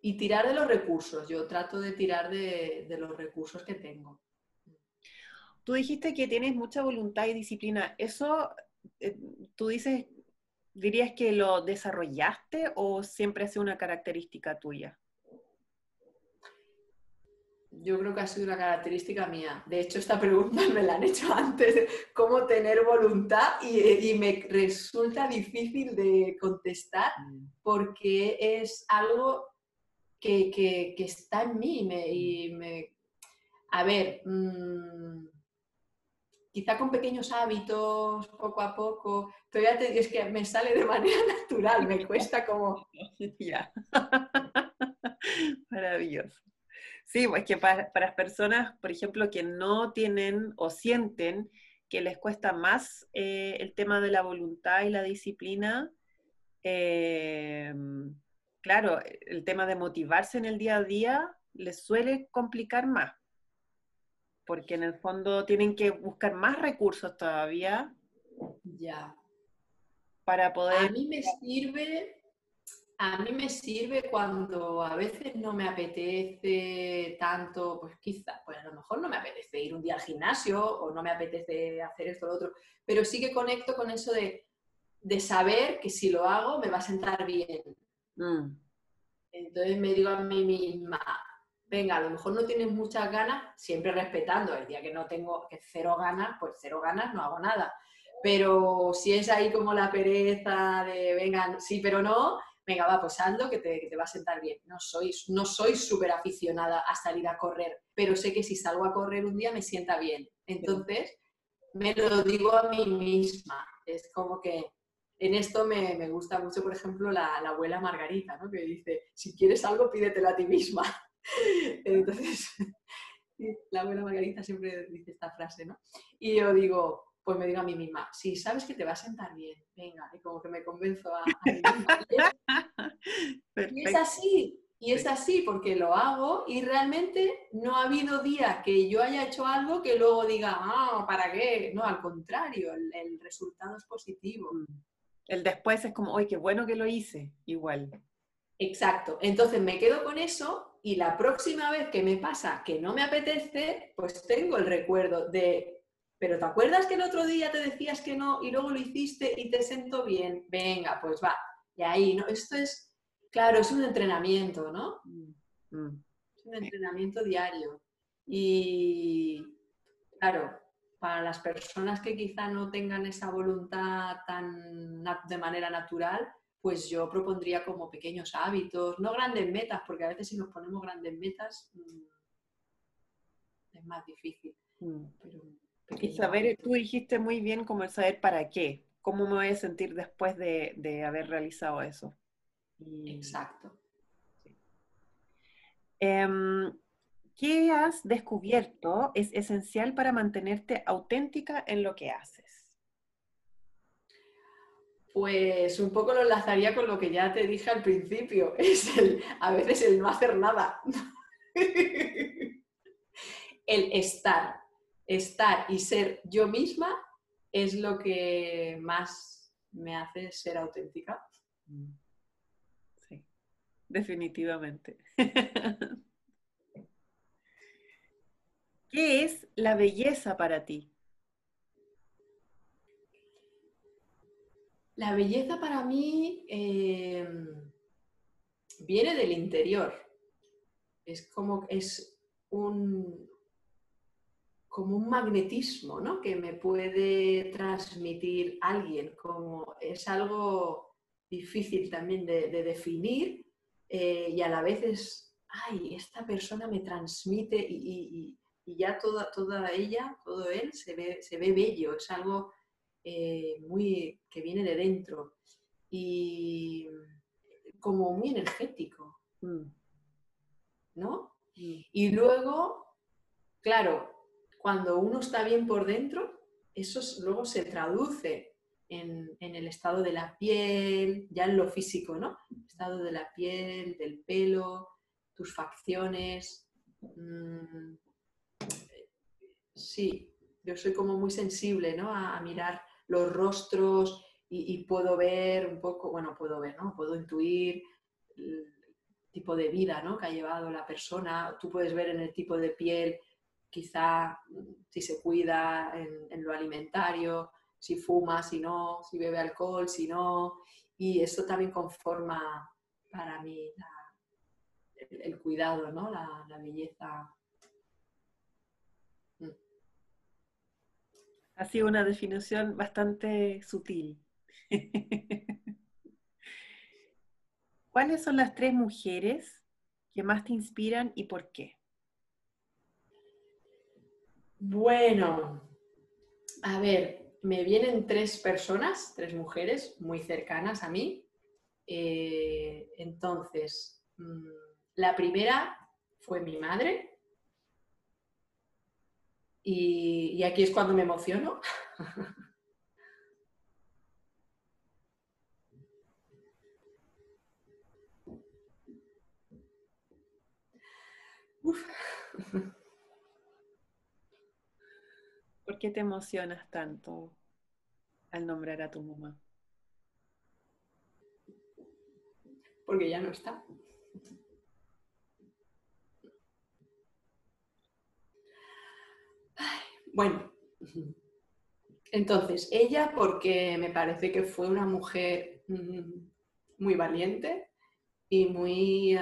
Y tirar de los recursos. Yo trato de tirar de, los recursos que tengo. Tú dijiste que tienes mucha voluntad y disciplina. ¿Eso eh, tú dices, dirías que lo desarrollaste o siempre ha sido una característica tuya? Yo creo que ha sido una característica mía. De hecho, esta pregunta me la han hecho antes, cómo tener voluntad, y, me resulta difícil de contestar mm. porque es algo que, está en mí. y me, a ver, mm, quizá con pequeños hábitos, poco a poco, todavía te, es que me sale de manera natural, me cuesta como... Maravilloso. Sí, pues que para, para, personas, por ejemplo, que no tienen o sienten que les cuesta más eh, el tema de la voluntad y la disciplina, eh, claro, el tema de motivarse en el día a día les suele complicar más, porque en el fondo tienen que buscar más recursos todavía. Ya. Para poder... A mí me sirve a mí me sirve cuando a veces no me apetece tanto, pues quizá, pues a lo mejor no me apetece ir un día al gimnasio o no me apetece hacer esto o lo otro, pero sí que conecto con eso de, saber que si lo hago me va a sentar bien. Mm. Entonces me digo a mí misma, venga, a lo mejor no tienes muchas ganas, siempre respetando, el día que no tengo, que cero ganas, pues cero ganas, no hago nada. Pero si es ahí como la pereza de, venga, sí, pero no, venga, va, pues hazlo que te, va a sentar bien. No soy no soy súper aficionada a salir a correr, pero sé que si salgo a correr un día me sienta bien. Entonces, me lo digo a mí misma. Es como que en esto me, gusta mucho, por ejemplo, la, abuela Margarita, ¿no? que dice, si quieres algo, pídetelo a ti misma. Entonces, la abuela Margarita siempre dice esta frase, ¿no? Y yo digo, pues me digo a mí misma, si sabes que te va a sentar bien, venga, y como que me convenzo a, mí misma. Y es así, y es así porque lo hago y realmente no ha habido día que yo haya hecho algo que luego diga, ah, ¿para qué? No, al contrario, el, resultado es positivo. Mm. El después es como, ¡ay, qué bueno que lo hice! Igual. Exacto. Entonces me quedo con eso y la próxima vez que me pasa que no me apetece, pues tengo el recuerdo de pero ¿te acuerdas que el otro día te decías que no y luego lo hiciste y te sentó bien? Venga, pues va. Y ahí, ¿no? Esto es, claro, es un entrenamiento, ¿no? Mm, mm. Es un entrenamiento diario. Y, claro, para las personas que quizá no tengan esa voluntad tan de manera natural, pues yo propondría como pequeños hábitos, no grandes metas, porque a veces si nos ponemos grandes metas mm, es más difícil. Pero, y saber, tú dijiste muy bien como el saber para qué, cómo me voy a sentir después de, haber realizado eso. Exacto. Em, ¿Qué has descubierto es esencial para mantenerte auténtica en lo que haces? Pues un poco lo enlazaría con lo que ya te dije al principio, es el, a veces el no hacer nada. el estar, estar y ser yo misma es lo que más me hace ser auténtica. Mm. Sí, definitivamente. ¿Qué es la belleza para ti? La belleza para mí em, viene del interior. Es como es un, como un magnetismo ¿no? que me puede transmitir alguien, como es algo difícil también de, definir eh, y a la vez es, ay, esta persona me transmite y, ya toda, toda ella, todo él se ve, se ve bello, es algo eh, muy que viene de dentro y como muy energético, mm. ¿no? Mm. Y luego, claro, cuando uno está bien por dentro, eso luego se traduce en, el estado de la piel, ya en lo físico, ¿no? estado de la piel, del pelo, tus facciones. Mm, sí, yo soy como muy sensible, ¿no? A, mirar los rostros y, puedo ver un poco, bueno, puedo ver, ¿no? Puedo intuir el tipo de vida, ¿no? Que ha llevado la persona. Tú puedes ver en el tipo de piel quizá si se cuida en, lo alimentario, si fuma, si no, si bebe alcohol, si no. Y eso también conforma para mí el, cuidado, ¿no? la, belleza. Mm. Ha sido una definición bastante sutil. ¿Cuáles son las tres mujeres que más te inspiran y por qué? Bueno, a ver, me vienen tres personas, tres mujeres muy cercanas a mí. Eh, entonces, mm, la primera fue mi madre. Y, aquí es cuando me emociono. ¿Por qué te emocionas tanto al nombrar a tu mamá? Porque ya no está. bueno, entonces, ella porque me parece que fue una mujer mm, muy valiente y muy,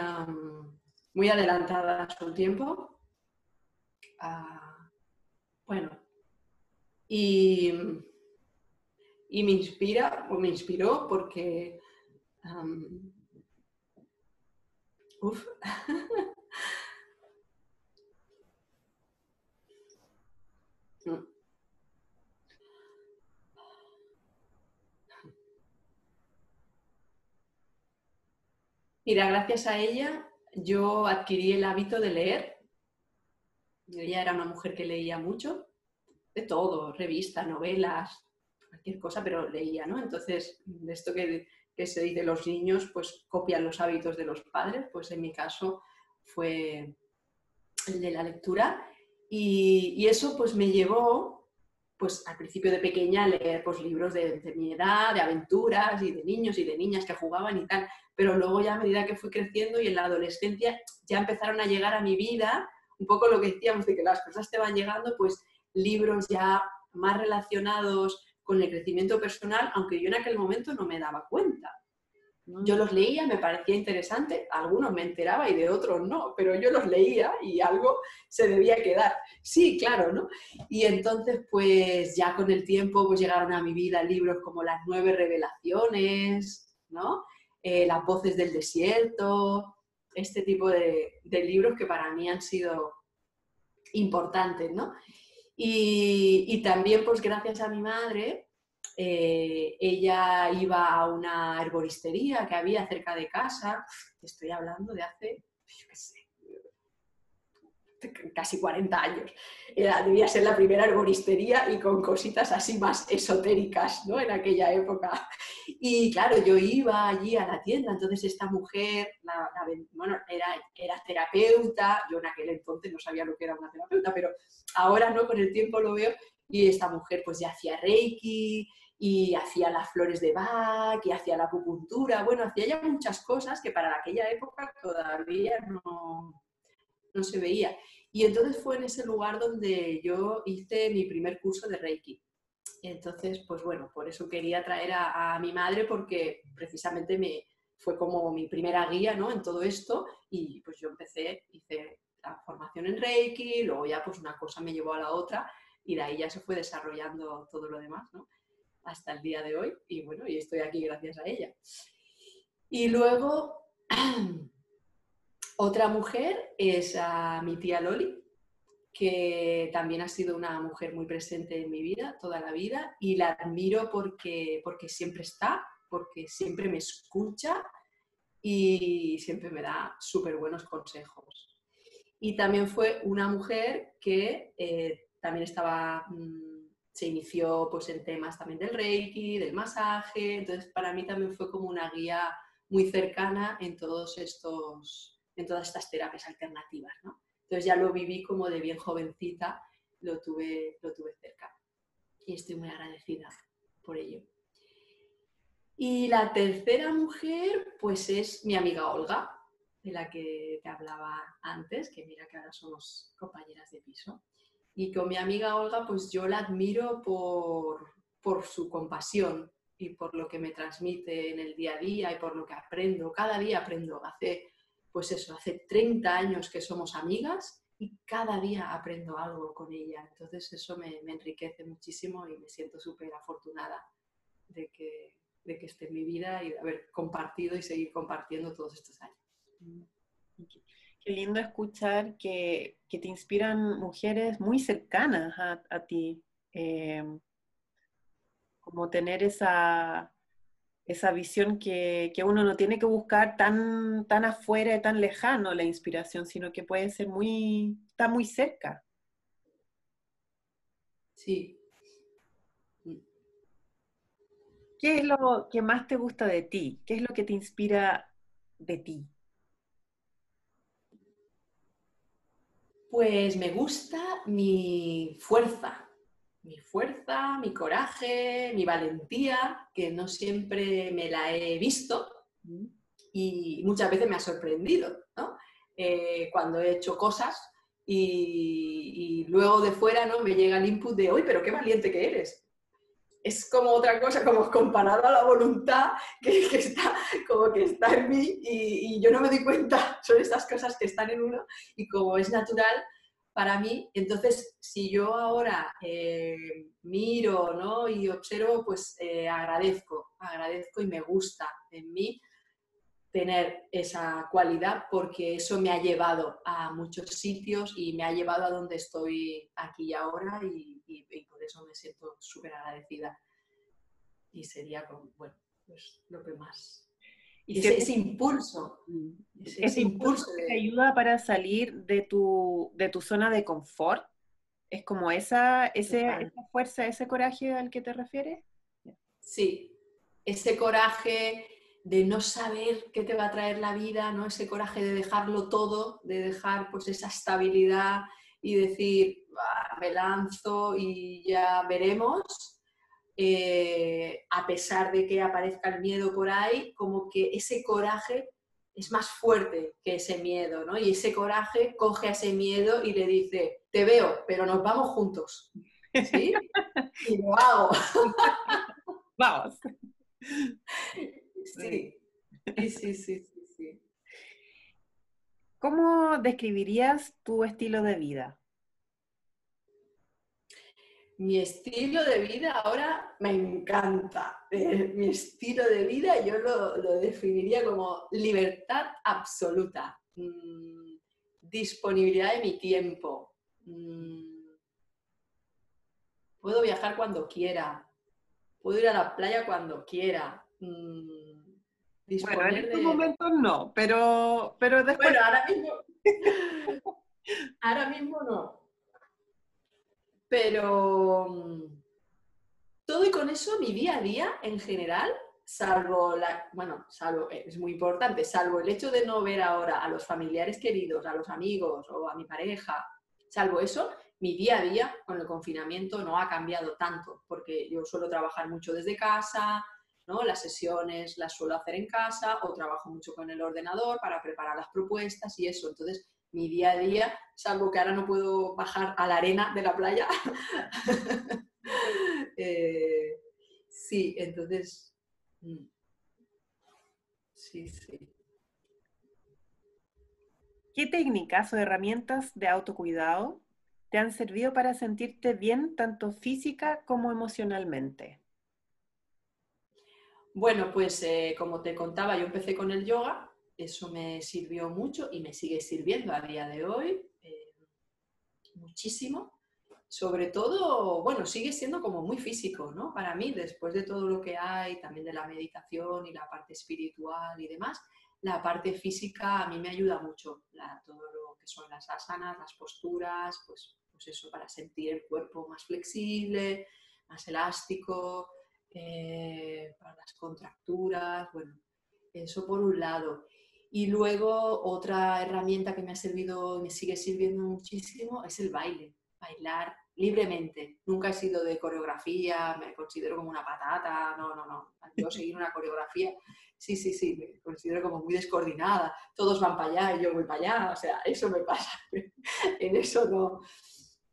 muy adelantada a su tiempo. Ah, bueno, y, me inspira, o me inspiró porque Uf. Mira, gracias a ella yo adquirí el hábito de leer. Ella era una mujer que leía mucho, de todo, revistas, novelas, cualquier cosa, pero leía, ¿no? Entonces, de esto que, se dice los niños, pues copian los hábitos de los padres, pues en mi caso fue el de la lectura. Y, eso pues me llevó pues al principio de pequeña leer pues, libros de, mi edad, de aventuras y de niños y de niñas que jugaban y tal, pero luego ya a medida que fui creciendo y en la adolescencia ya empezaron a llegar a mi vida, un poco lo que decíamos de que las cosas te van llegando, pues libros ya más relacionados con el crecimiento personal, aunque yo en aquel momento no me daba cuenta. Yo los leía, me parecía interesante, algunos me enteraba y de otros no, pero yo los leía y algo se debía quedar. Sí, claro, ¿no? Y entonces, pues ya con el tiempo, pues llegaron a mi vida libros como Las nueve revelaciones, ¿no? Eh, Las voces del desierto, este tipo de, libros que para mí han sido importantes, ¿no? Y, también, pues gracias a mi madre, eh, ella iba a una herboristería que había cerca de casa, estoy hablando de hace, casi 40 años. debía ser la primera herboristería y con cositas así más esotéricas, ¿no? En aquella época. Y claro, yo iba allí a la tienda, entonces esta mujer, bueno, era, era terapeuta, yo en aquel entonces no sabía lo que era una terapeuta, pero ahora no, con el tiempo lo veo, y esta mujer pues ya hacía reiki, y hacía las flores de Bach y hacía la acupuntura, bueno, hacía ya muchas cosas que para aquella época todavía no, no se veía. Y entonces fue en ese lugar donde yo hice mi primer curso de Reiki. Entonces, pues bueno, por eso quería traer a, mi madre porque precisamente me, fue como mi primera guía ¿no? en todo esto y pues yo empecé, hice la formación en Reiki, luego ya pues una cosa me llevó a la otra y de ahí ya se fue desarrollando todo lo demás, ¿no? hasta el día de hoy y bueno, y estoy aquí gracias a ella. Y luego, otra mujer es a mi tía Loli, que también ha sido una mujer muy presente en mi vida toda la vida y la admiro porque, porque siempre está, porque siempre me escucha y siempre me da súper buenos consejos. Y también fue una mujer que eh, también estaba... Mm, se inició pues, en temas también del reiki, del masaje, entonces para mí también fue como una guía muy cercana en, todos estos, en todas estas terapias alternativas. ¿no? Entonces ya lo viví como de bien jovencita, lo tuve, lo tuve cerca y estoy muy agradecida por ello. Y la tercera mujer, pues es mi amiga Olga, de la que te hablaba antes, que mira que ahora somos compañeras de piso. Y con mi amiga Olga, pues yo la admiro por, por su compasión y por lo que me transmite en el día a día y por lo que aprendo. Cada día aprendo. Hace, pues eso, hace 30 años que somos amigas y cada día aprendo algo con ella. Entonces eso me, enriquece muchísimo y me siento súper afortunada de que, de que esté en mi vida y de haber compartido y seguir compartiendo todos estos años. Qué lindo escuchar que, te inspiran mujeres muy cercanas a, ti. Eh, como tener esa, esa visión que, uno no tiene que buscar tan, tan afuera y tan lejano la inspiración, sino que puede ser muy, está muy cerca. Sí. ¿Qué es lo que más te gusta de ti? ¿Qué es lo que te inspira de ti? Pues me gusta mi fuerza, mi fuerza, mi coraje, mi valentía, que no siempre me la he visto y muchas veces me ha sorprendido, ¿no? Eh, cuando he hecho cosas y, luego de fuera ¿no? me llega el input de, uy, pero qué valiente que eres es como otra cosa, como comparado a la voluntad que, está, como que está en mí y, yo no me doy cuenta, son estas cosas que están en uno y como es natural para mí, entonces si yo ahora eh, miro ¿no? y observo, pues eh, agradezco, agradezco y me gusta en mí tener esa cualidad porque eso me ha llevado a muchos sitios y me ha llevado a donde estoy aquí y ahora y, por eso me siento súper agradecida. Y sería como, bueno, pues lo que más. Y ese, impulso. Ese, impulso te ayuda para salir de tu, de tu zona de confort. ¿Es como esa, esa fuerza, ese coraje al que te refieres? Sí, ese coraje de no saber qué te va a traer la vida, ¿no? ese coraje de dejarlo todo, de dejar pues esa estabilidad y decir, me lanzo y ya veremos, eh, a pesar de que aparezca el miedo por ahí, como que ese coraje es más fuerte que ese miedo, ¿no? Y ese coraje coge a ese miedo y le dice, te veo, pero nos vamos juntos. ¿Sí? y lo hago. Vamos. Sí, sí, sí, sí, ¿Cómo describirías tu estilo de vida? Mi estilo de vida ahora me encanta. Eh, mi estilo de vida yo lo, definiría como libertad absoluta, mm, disponibilidad de mi tiempo. Mm, puedo viajar cuando quiera, puedo ir a la playa cuando quiera. Mm, bueno, en estos momentos no, pero, pero después... Bueno, ahora mismo... ahora mismo no. Pero mm, todo y con eso, mi día a día en general, salvo la, bueno, salvo, eh, es muy importante, salvo el hecho de no ver ahora a los familiares queridos, a los amigos o a mi pareja, salvo eso, mi día a día con el confinamiento no ha cambiado tanto, porque yo suelo trabajar mucho desde casa, las sesiones las suelo hacer en casa o trabajo mucho con el ordenador para preparar las propuestas y eso. Entonces, mi día a día, salvo que ahora no puedo bajar a la arena de la playa. Eh, sí, entonces... Mm. Sí, sí. ¿Qué técnicas o herramientas de autocuidado te han servido para sentirte bien tanto física como emocionalmente? Bueno, pues eh, como te contaba, yo empecé con el yoga, eso me sirvió mucho y me sigue sirviendo a día de hoy eh, muchísimo. Sobre todo, bueno, sigue siendo como muy físico, ¿no? Para mí, después de todo lo que hay, también de la meditación y la parte espiritual y demás, la parte física a mí me ayuda mucho, todo lo que son las asanas, las posturas, pues, pues eso, para sentir el cuerpo más flexible, más elástico, eh, para las contracturas, bueno, eso por un lado. Y luego otra herramienta que me ha servido, me sigue sirviendo muchísimo, es el baile, bailar libremente. Nunca he sido de coreografía, me considero como una patata, no, no, no. Yo seguir una coreografía, sí, sí, sí, me considero como muy descoordinada. Todos van para allá y yo voy para allá, o sea, eso me pasa. en eso no,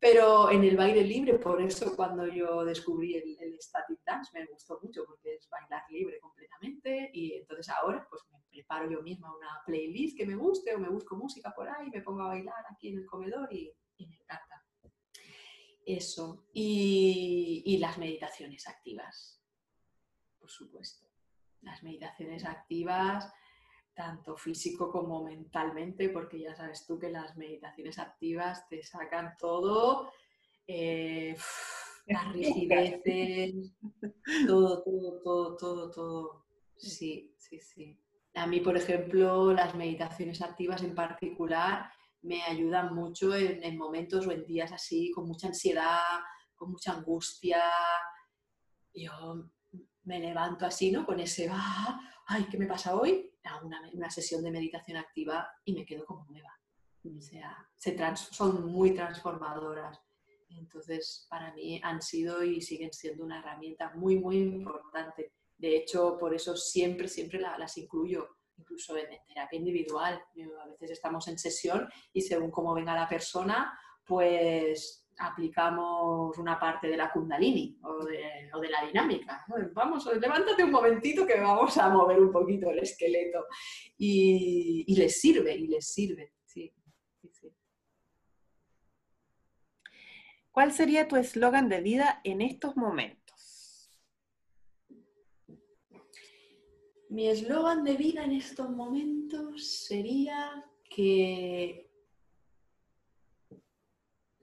pero en el baile libre, por eso cuando yo descubrí el, static dance me gustó mucho porque es bailar libre completamente y entonces ahora pues me preparo yo misma una playlist que me guste o me busco música por ahí, me pongo a bailar aquí en el comedor y, me encanta. Eso. Y, y las meditaciones activas, por supuesto. Las meditaciones activas tanto físico como mentalmente, porque ya sabes tú que las meditaciones activas te sacan todo, eh, las rigideces, todo, todo, todo, todo, todo. Sí, sí, sí. A mí, por ejemplo, las meditaciones activas en particular me ayudan mucho en, en momentos o en días así, con mucha ansiedad, con mucha angustia. Yo me levanto así, ¿no? Con ese, ah, ay, ¿qué me pasa hoy? Hago una, sesión de meditación activa y me quedo como nueva. O sea, se son muy transformadoras. Entonces, para mí han sido y siguen siendo una herramienta muy, muy importante. De hecho, por eso siempre, siempre las incluyo, incluso en, en terapia individual. A veces estamos en sesión y según cómo venga la persona, pues aplicamos una parte de la kundalini o de, la dinámica. Vamos, levántate un momentito que vamos a mover un poquito el esqueleto. Y, les sirve, y les sirve. ¿Cuál sería tu eslogan de vida en estos momentos? Mi eslogan de vida en estos momentos sería que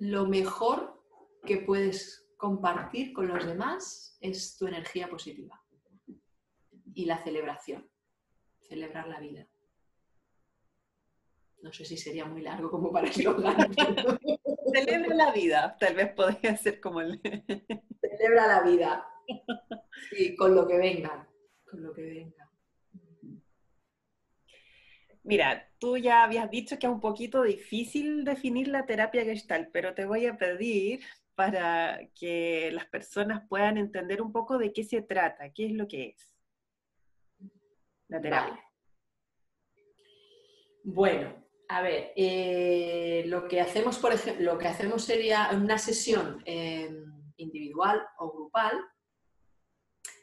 lo mejor que puedes compartir con los demás es tu energía positiva y la celebración, celebrar la vida. No sé si sería muy largo como para eslogan. Celebra la vida, tal vez podría ser como el... Celebra la vida. Y con lo que venga, con lo que venga. Mira, tú ya habías dicho que es un poquito difícil definir la terapia gestal, pero te voy a pedir para que las personas puedan entender un poco de qué se trata, qué es lo que es la terapia. Bueno, a ver, eh, lo que hacemos, por ejemplo, lo que hacemos sería una sesión em, individual o grupal,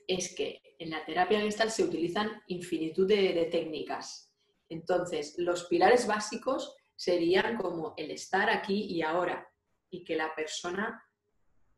es que en la terapia gestal se utilizan infinitud de técnicas entonces, los pilares básicos serían como el estar aquí y ahora y que la persona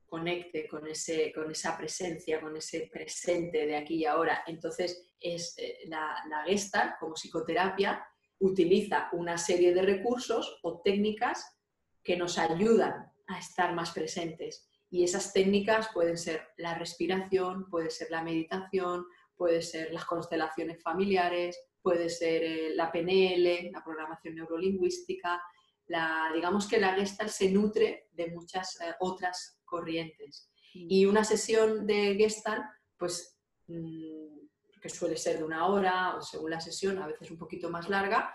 conecte con, ese, con esa presencia, con ese presente de aquí y ahora. Entonces, es, eh, la, la como psicoterapia, utiliza una serie de recursos o técnicas que nos ayudan a estar más presentes. Y esas técnicas pueden ser la respiración, puede ser la meditación, puede ser las constelaciones familiares, puede ser eh, la PNL, la programación neurolingüística, la, digamos que la Gestalt se nutre de muchas eh, otras corrientes. Mm. Y una sesión de Gestalt, pues, mm, que suele ser de una hora o según la sesión, a veces un poquito más larga,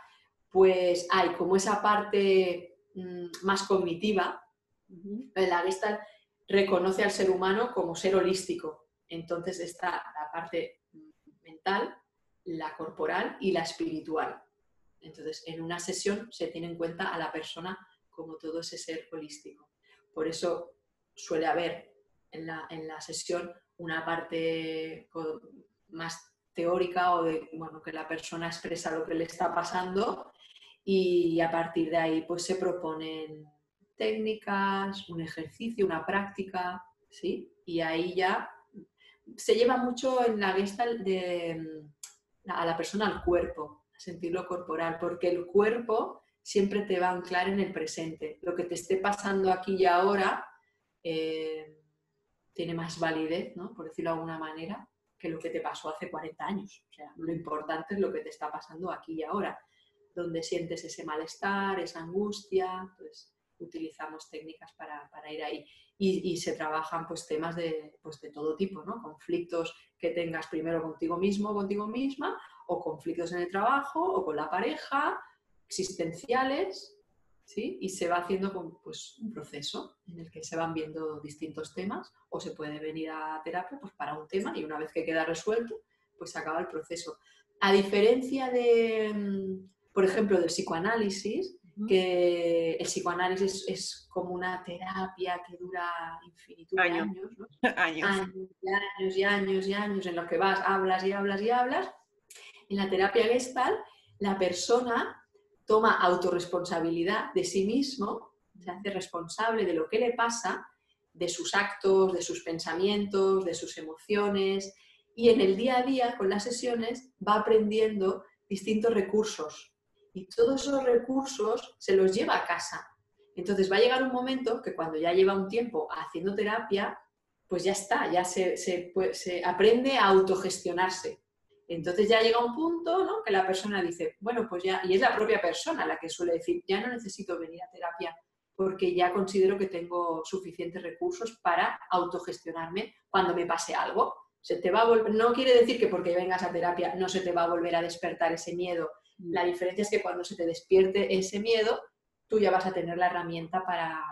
pues hay como esa parte mm, más cognitiva. La Gestalt reconoce al ser humano como ser holístico. Entonces está la parte mental, la corporal y la espiritual. Entonces, en una sesión se tiene en cuenta a la persona como todo ese ser holístico. Por eso suele haber en la, sesión una parte más teórica o de bueno, que la persona expresa lo que le está pasando y a partir de ahí pues se proponen técnicas, un ejercicio, una práctica, ¿sí? Y ahí ya se lleva mucho en la Gestalt de a la persona al cuerpo, a sentirlo corporal, porque el cuerpo siempre te va a anclar en el presente. Lo que te esté pasando aquí y ahora eh, tiene más validez, ¿no? por decirlo de alguna manera, que lo que te pasó hace 40 años. O sea, lo importante es lo que te está pasando aquí y ahora, donde sientes ese malestar, esa angustia. Pues utilizamos técnicas para, para ir ahí y, se trabajan pues temas de, pues, de todo tipo, ¿no? Conflictos que tengas primero contigo mismo, contigo misma, o conflictos en el trabajo, o con la pareja, existenciales, ¿sí? Y se va haciendo pues, un proceso en el que se van viendo distintos temas, o se puede venir a terapia pues, para un tema y una vez que queda resuelto, pues se acaba el proceso. A diferencia de, mm, por ejemplo, del psicoanálisis, que el psicoanálisis es como una terapia que dura infinitud de años, años. años. y años y años y años en los que vas, hablas y hablas y hablas. En la terapia gestal, la persona toma autorresponsabilidad de sí mismo, se hace responsable de lo que le pasa, de sus actos, de sus pensamientos, de sus emociones, y en el día a día, con las sesiones, va aprendiendo distintos recursos y todos esos recursos se los lleva a casa. Entonces va a llegar un momento que cuando ya lleva un tiempo haciendo terapia, pues ya está, ya se, se, aprende a autogestionarse. Entonces ya llega un punto ¿no? que la persona dice, bueno, pues ya, y es la propia persona la que suele decir, ya no necesito venir a terapia porque ya considero que tengo suficientes recursos para autogestionarme cuando me pase algo. Se te va no quiere decir que porque vengas a terapia no se te va a volver a despertar ese miedo la diferencia es que cuando se te despierte ese miedo, tú ya vas a tener la herramienta para,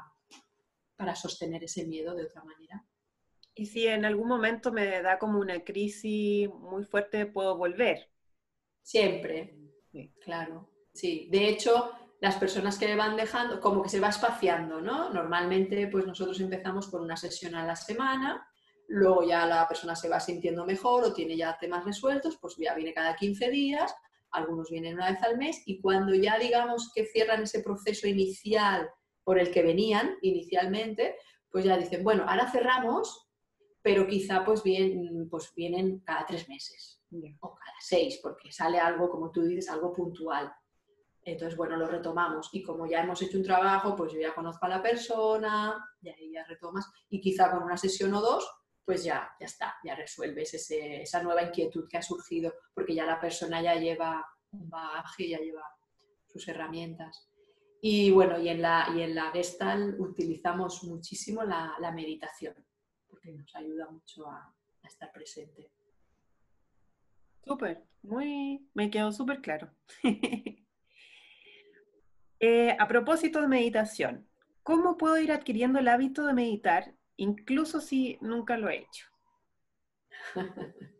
para sostener ese miedo de otra manera. Y si en algún momento me da como una crisis muy fuerte, ¿puedo volver? Siempre, claro. Sí, de hecho, las personas que van dejando, como que se va espaciando, ¿no? Normalmente, pues nosotros empezamos con una sesión a la semana, luego ya la persona se va sintiendo mejor o tiene ya temas resueltos, pues ya viene cada 15 días algunos vienen una vez al mes y cuando ya digamos que cierran ese proceso inicial por el que venían inicialmente, pues ya dicen, bueno, ahora cerramos, pero quizá pues, bien, pues vienen cada tres meses o cada seis, porque sale algo, como tú dices, algo puntual. Entonces, bueno, lo retomamos. Y como ya hemos hecho un trabajo, pues yo ya conozco a la persona, y ahí ya retomas. Y quizá con una sesión o dos, pues ya, ya está, ya resuelves esa nueva inquietud que ha surgido, porque ya la persona ya lleva un bagaje, ya lleva sus herramientas. Y bueno, y en la, y en la utilizamos muchísimo la, meditación, porque nos ayuda mucho a, estar presente. Súper, muy, me quedó súper claro. Eh, a propósito de meditación, ¿cómo puedo ir adquiriendo el hábito de meditar, incluso si nunca lo he hecho?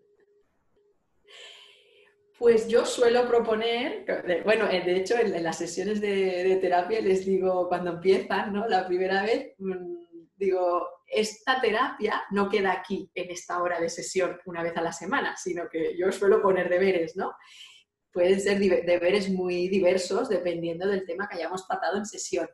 Pues yo suelo proponer, bueno, eh, de hecho en, las sesiones de, terapia les digo cuando empiezan, ¿no? La primera vez, mm, digo, esta terapia no queda aquí en esta hora de sesión una vez a la semana, sino que yo suelo poner deberes, ¿no? Pueden ser deberes muy diversos dependiendo del tema que hayamos tratado en sesión.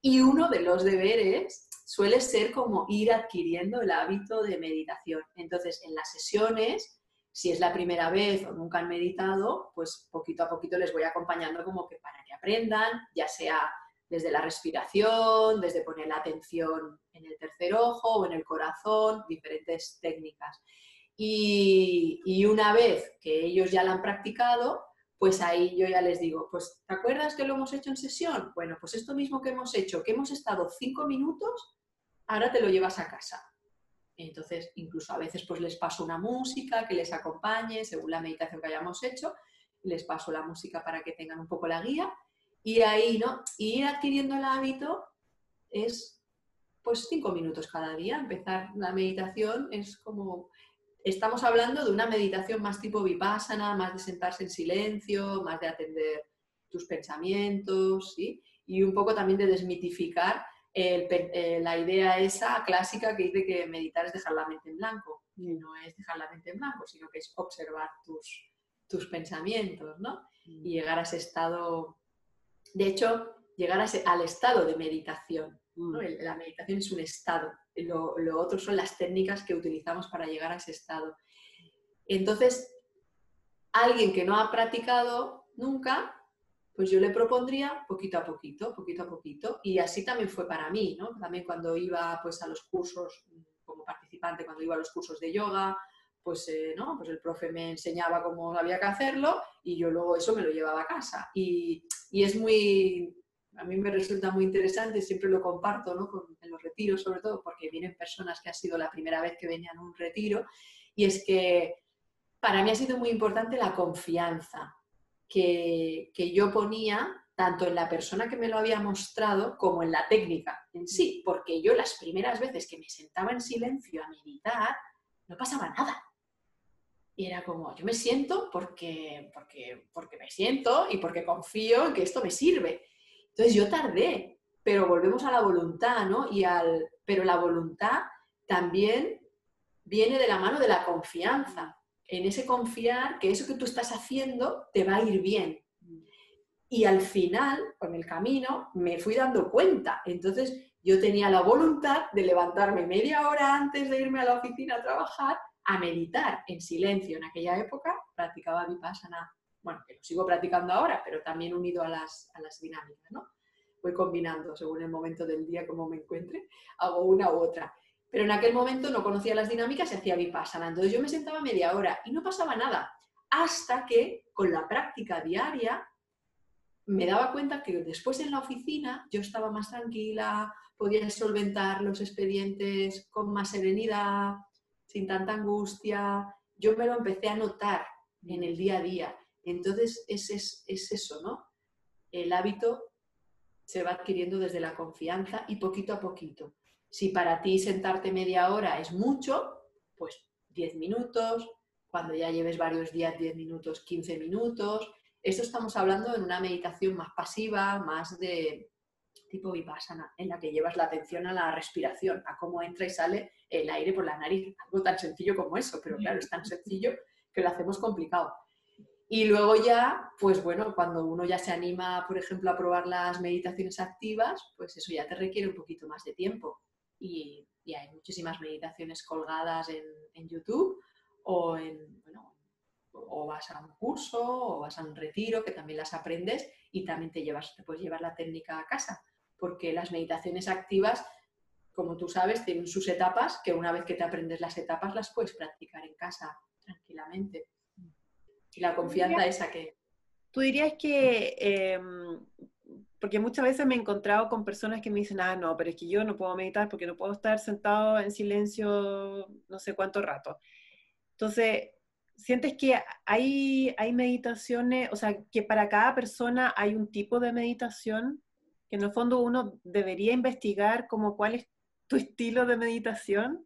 Y uno de los deberes suele ser como ir adquiriendo el hábito de meditación. Entonces, en las sesiones si es la primera vez o nunca han meditado, pues poquito a poquito les voy acompañando como que para que aprendan, ya sea desde la respiración, desde poner la atención en el tercer ojo o en el corazón, diferentes técnicas. Y, y, una vez que ellos ya la han practicado, pues ahí yo ya les digo, pues ¿te acuerdas que lo hemos hecho en sesión? Bueno, pues esto mismo que hemos hecho, que hemos estado cinco minutos, ahora te lo llevas a casa. Entonces, incluso a veces pues les paso una música que les acompañe según la meditación que hayamos hecho, les paso la música para que tengan un poco la guía y ahí, ¿no? ir adquiriendo el hábito es pues cinco minutos cada día. Empezar la meditación es como, estamos hablando de una meditación más tipo vipassana, más de sentarse en silencio, más de atender tus pensamientos, ¿sí? Y un poco también de desmitificar eh, la idea esa clásica que dice que meditar es dejar la mente en blanco. Y no es dejar la mente en blanco, sino que es observar tus, tus pensamientos, ¿no? Y mm. llegar a ese estado, de hecho, llegar al estado de meditación. Mm. La meditación es un estado, lo, lo otro son las técnicas que utilizamos para llegar a ese estado. Entonces, alguien que no ha practicado nunca, pues yo le propondría poquito a poquito, poquito a poquito, y así también fue para mí, ¿no? También cuando iba pues a los cursos, como participante, cuando iba a los cursos de yoga, pues, eh, ¿no? pues el profe me enseñaba cómo había que hacerlo y yo luego eso me lo llevaba a casa. Y, y es muy, a mí me resulta muy interesante, siempre lo comparto ¿no? Con, en los retiros sobre todo, porque vienen personas que ha sido la primera vez que venían a un retiro, y es que para mí ha sido muy importante la confianza, que, yo ponía tanto en la persona que me lo había mostrado como en la técnica en sí, porque yo las primeras veces que me sentaba en silencio a meditar, no pasaba nada. Y era como, yo me siento porque, porque, porque me siento y porque confío en que esto me sirve. Entonces yo tardé, pero volvemos a la voluntad, ¿no? Y al, pero la voluntad también viene de la mano de la confianza en ese confiar que eso que tú estás haciendo te va a ir bien. Y al final, con el camino, me fui dando cuenta. Entonces, yo tenía la voluntad de levantarme media hora antes de irme a la oficina a trabajar a meditar en silencio. En aquella época practicaba vipassana, bueno, que lo sigo practicando ahora, pero también unido a las, a las dinámicas, ¿no? Voy combinando según el momento del día, como me encuentre, hago una u otra. Pero en aquel momento no conocía las dinámicas y hacía vipassana. Entonces yo me sentaba media hora y no pasaba nada. Hasta que con la práctica diaria me daba cuenta que después en la oficina yo estaba más tranquila, podía solventar los expedientes con más serenidad, sin tanta angustia. Yo me lo empecé a notar en el día a día. Entonces es, es, es eso, ¿no? El hábito se va adquiriendo desde la confianza y poquito a poquito. Si para ti sentarte media hora es mucho, pues 10 minutos, cuando ya lleves varios días 10 minutos, 15 minutos. Esto estamos hablando en una meditación más pasiva, más de tipo vipassana, en la que llevas la atención a la respiración, a cómo entra y sale el aire por la nariz. Algo tan sencillo como eso, pero claro, es tan sencillo que lo hacemos complicado. Y luego ya, pues bueno, cuando uno ya se anima, por ejemplo, a probar las meditaciones activas, pues eso ya te requiere un poquito más de tiempo y hay muchísimas meditaciones colgadas en, YouTube o en, o vas a un curso o vas a un retiro que también las aprendes y también te llevas, te puedes llevar la técnica a casa, porque las meditaciones activas, como tú sabes, tienen sus etapas que una vez que te aprendes las etapas las puedes practicar en casa tranquilamente. Y la confianza esa que... ¿Tú dirías que em, porque muchas veces me he encontrado con personas que me dicen, ah, no, pero es que yo no puedo meditar porque no puedo estar sentado en silencio no sé cuánto rato. Entonces, ¿sientes que hay, hay meditaciones, o sea, que para cada persona hay un tipo de meditación? Que en el fondo uno debería investigar como cuál es tu estilo de meditación.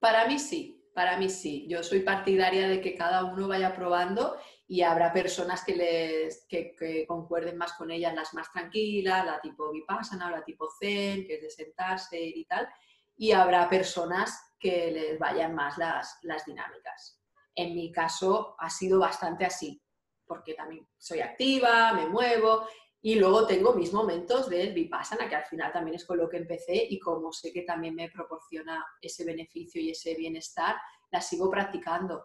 Para mí sí, para mí sí. Yo soy partidaria de que cada uno vaya probando y habrá personas que, les, que, concuerden más con ellas, las más tranquilas, la tipo Vipassana o la tipo Zen, que es de sentarse y tal, y habrá personas que les vayan más las, las dinámicas. En mi caso ha sido bastante así, porque también soy activa, me muevo y luego tengo mis momentos del Vipassana, que al final también es con lo que empecé y como sé que también me proporciona ese beneficio y ese bienestar, la sigo practicando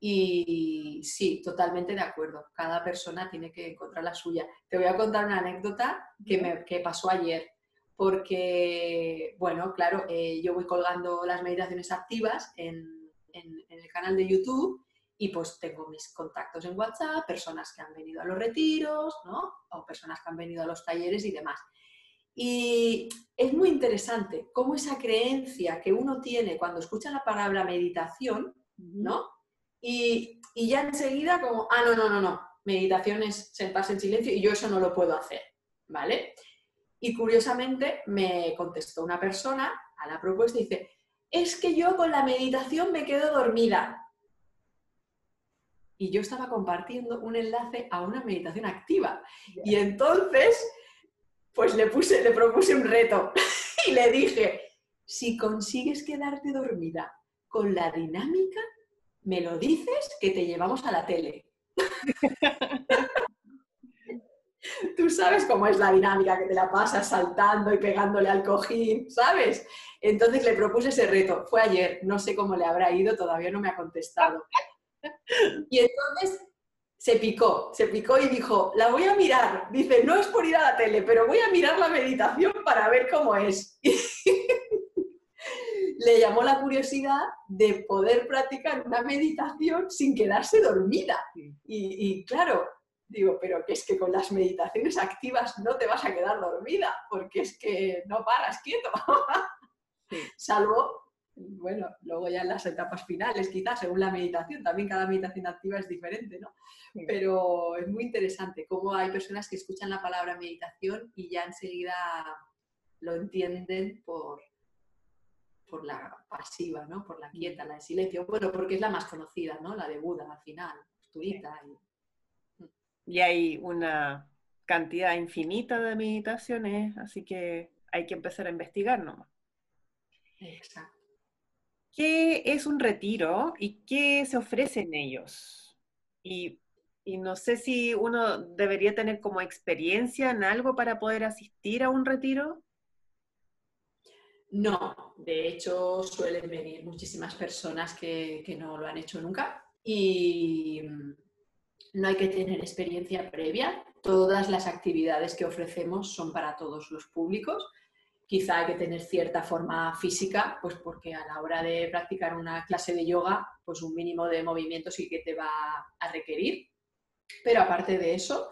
y sí, totalmente de acuerdo. Cada persona tiene que encontrar la suya. Te voy a contar una anécdota que me pasó ayer, porque, bueno, claro, eh, yo voy colgando las meditaciones activas en, el canal de YouTube y pues tengo mis contactos en WhatsApp, personas que han venido a los retiros, ¿no? O personas que han venido a los talleres y demás. Y es muy interesante cómo esa creencia que uno tiene cuando escucha la palabra meditación, ¿no? Y, ya enseguida como, ah, no, no, no, no, meditación es sentarse en silencio y yo eso no lo puedo hacer, ¿vale? Y curiosamente me contestó una persona a la propuesta y dice, es que yo con la meditación me quedo dormida. Y yo estaba compartiendo un enlace a una meditación activa. Y entonces, pues le, puse, le propuse un reto y le dije, si consigues quedarte dormida con la dinámica, me lo dices que te llevamos a la tele. Tú sabes cómo es la dinámica, que te la pasas saltando y pegándole al cojín, ¿sabes? Entonces le propuse ese reto. Fue ayer, no sé cómo le habrá ido, todavía no me ha contestado. Y entonces se picó, se picó y dijo, la voy a mirar. Dice, no es por ir a la tele, pero voy a mirar la meditación para ver cómo es. le llamó la curiosidad de poder practicar una meditación sin quedarse dormida. Y, claro, digo, pero que es que con las meditaciones activas no te vas a quedar dormida, porque es que no paras quieto. Salvo, bueno, luego ya en las etapas finales, quizás, según la meditación, también cada meditación activa es diferente, ¿no? Pero es muy interesante cómo hay personas que escuchan la palabra meditación y ya enseguida lo entienden por, por la pasiva, ¿no? Por la quieta, la de silencio. Bueno, porque es la más conocida, ¿no? La de Buda al final, Tuita. Y... y hay una cantidad infinita de meditaciones, así que hay que empezar a investigar nomás. Exacto. ¿Qué es un retiro y qué se ofrece en ellos? Y, no sé si uno debería tener como experiencia en algo para poder asistir a un retiro. No, de hecho suelen venir muchísimas personas que, no lo han hecho nunca y no hay que tener experiencia previa. Todas las actividades que ofrecemos son para todos los públicos. Quizá hay que tener cierta forma física, pues porque a la hora de practicar una clase de yoga, pues un mínimo de movimiento sí que te va a requerir. Pero aparte de eso,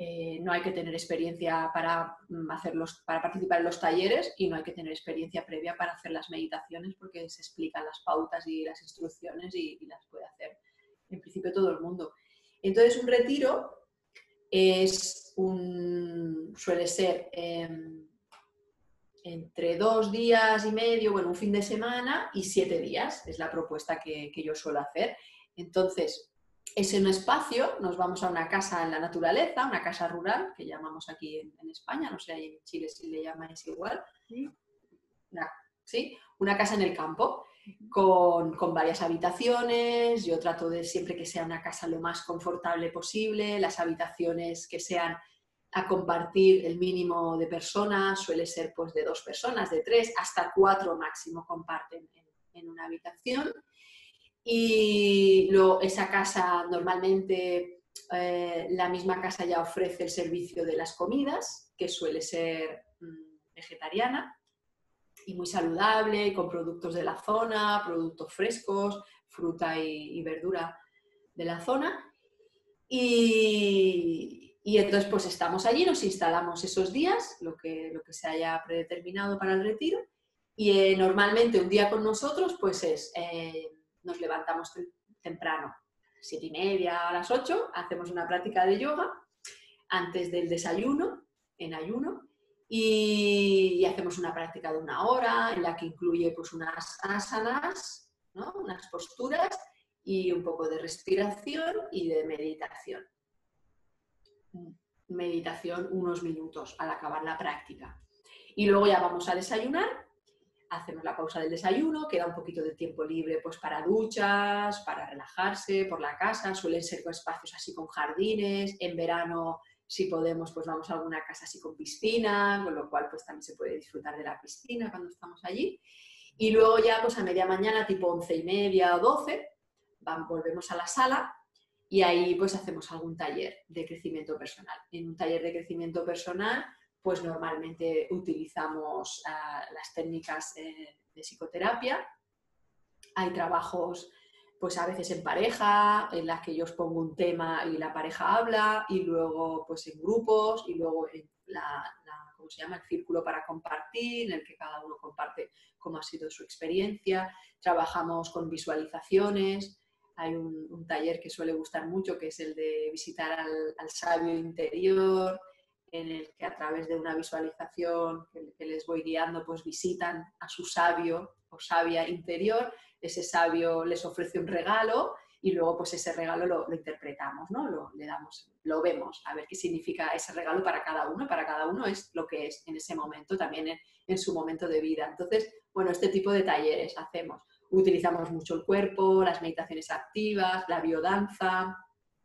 eh, no hay que tener experiencia para, mm, hacerlos, para participar en los talleres y no hay que tener experiencia previa para hacer las meditaciones porque se explican las pautas y las instrucciones y, las puede hacer en principio todo el mundo. Entonces un retiro es un, suele ser em, entre dos días y medio, bueno, un fin de semana y siete días, es la propuesta que, que yo suelo hacer. Entonces, es un espacio, nos vamos a una casa en la naturaleza, una casa rural, que llamamos aquí en, España, no sé, ahí en Chile si le llamáis igual, una, ¿sí? una casa en el campo, con, varias habitaciones, yo trato de siempre que sea una casa lo más confortable posible, las habitaciones que sean a compartir el mínimo de personas, suele ser pues de dos personas, de tres, hasta cuatro máximo comparten en, una habitación. Y esa casa normalmente, eh, la misma casa ya ofrece el servicio de las comidas, que suele ser mm, vegetariana y muy saludable, con productos de la zona, productos frescos, fruta y, y verdura de la zona. Y, y entonces, pues estamos allí, nos instalamos esos días, lo que, lo que se haya predeterminado para el retiro. Y eh, normalmente un día con nosotros, pues es, eh, nos levantamos temprano, siete y media a las ocho, hacemos una práctica de yoga antes del desayuno, en ayuno, y, hacemos una práctica de una hora en la que incluye pues unas asanas, ¿no? unas posturas y un poco de respiración y de meditación meditación unos minutos al acabar la práctica. Y luego ya vamos a desayunar, hacemos la pausa del desayuno, queda un poquito de tiempo libre pues para duchas, para relajarse por la casa, suelen ser espacios así con jardines, en verano si podemos pues vamos a alguna casa así con piscina, con lo cual pues también se puede disfrutar de la piscina cuando estamos allí. Y luego ya pues a media mañana, tipo once y media o doce, volvemos a la sala y ahí pues hacemos algún taller de crecimiento personal. En un taller de crecimiento personal pues normalmente utilizamos ah, las técnicas eh, de psicoterapia. Hay trabajos pues a veces en pareja, en las que yo os pongo un tema y la pareja habla, y luego pues en grupos, y luego en la, ¿cómo se llama? el círculo para compartir, en el que cada uno comparte cómo ha sido su experiencia. Trabajamos con visualizaciones, hay un, taller que suele gustar mucho, que es el de visitar al, sabio interior, en el que a través de una visualización que, les voy guiando, pues visitan a su sabio o sabia interior. Ese sabio les ofrece un regalo y luego pues ese regalo lo, interpretamos, ¿no? Lo, le damos, lo vemos, a ver qué significa ese regalo para cada uno. Para cada uno es lo que es en ese momento, también en, su momento de vida. Entonces, bueno, este tipo de talleres hacemos utilizamos mucho el cuerpo, las meditaciones activas, la biodanza,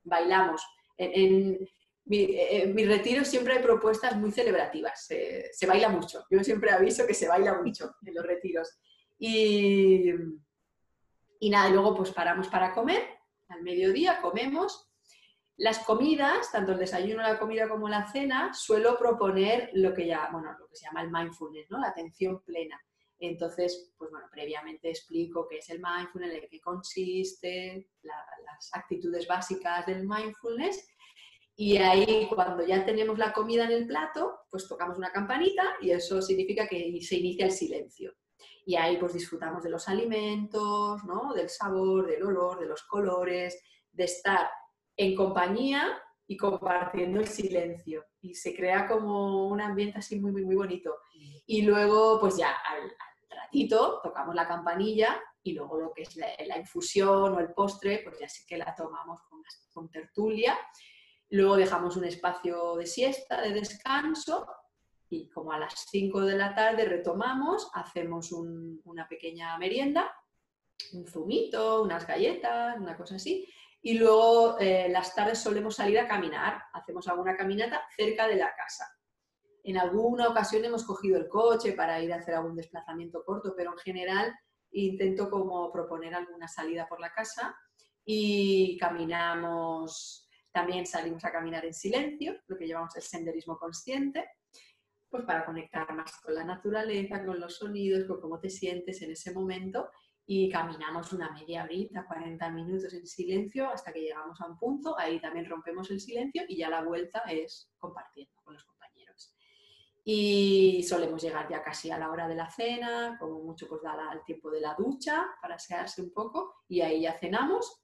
bailamos. En, mi, retiro siempre hay propuestas muy celebrativas, se, baila mucho. Yo siempre aviso que se baila mucho en los retiros. Y, y nada, luego pues paramos para comer, al mediodía comemos. Las comidas, tanto el desayuno, la comida como la cena, suelo proponer lo que, ya, bueno, lo que se llama el mindfulness, ¿no? la atención plena entonces, pues bueno, previamente explico qué es el mindfulness, en qué consiste, las actitudes básicas del mindfulness. Y ahí, cuando ya tenemos la comida en el plato, pues tocamos una campanita y eso significa que se inicia el silencio. Y ahí pues disfrutamos de los alimentos, ¿no? del sabor, del olor, de los colores, de estar en compañía y compartiendo el silencio. Y se crea como un ambiente así muy, muy, muy bonito. Y luego, pues ya al, tocamos la campanilla y luego lo que es la, infusión o el postre, pues ya sí que la tomamos con, tertulia. Luego dejamos un espacio de siesta, de descanso, y como a las 5 de la tarde retomamos, hacemos una pequeña merienda, un zumito, unas galletas, una cosa así, y luego eh, las tardes solemos salir a caminar, hacemos alguna caminata cerca de la casa. En alguna ocasión hemos cogido el coche para ir a hacer algún desplazamiento corto, pero en general intento como proponer alguna salida por la casa y caminamos, también salimos a caminar en silencio, lo que llamamos el senderismo consciente, pues para conectar más con la naturaleza, con los sonidos, con cómo te sientes en ese momento y caminamos una media horita, 40 minutos en silencio hasta que llegamos a un punto, ahí también rompemos el silencio y ya la vuelta es compartiendo con los y solemos llegar ya casi a la hora de la cena, como mucho pues da el tiempo de la ducha para asearse un poco y ahí ya cenamos.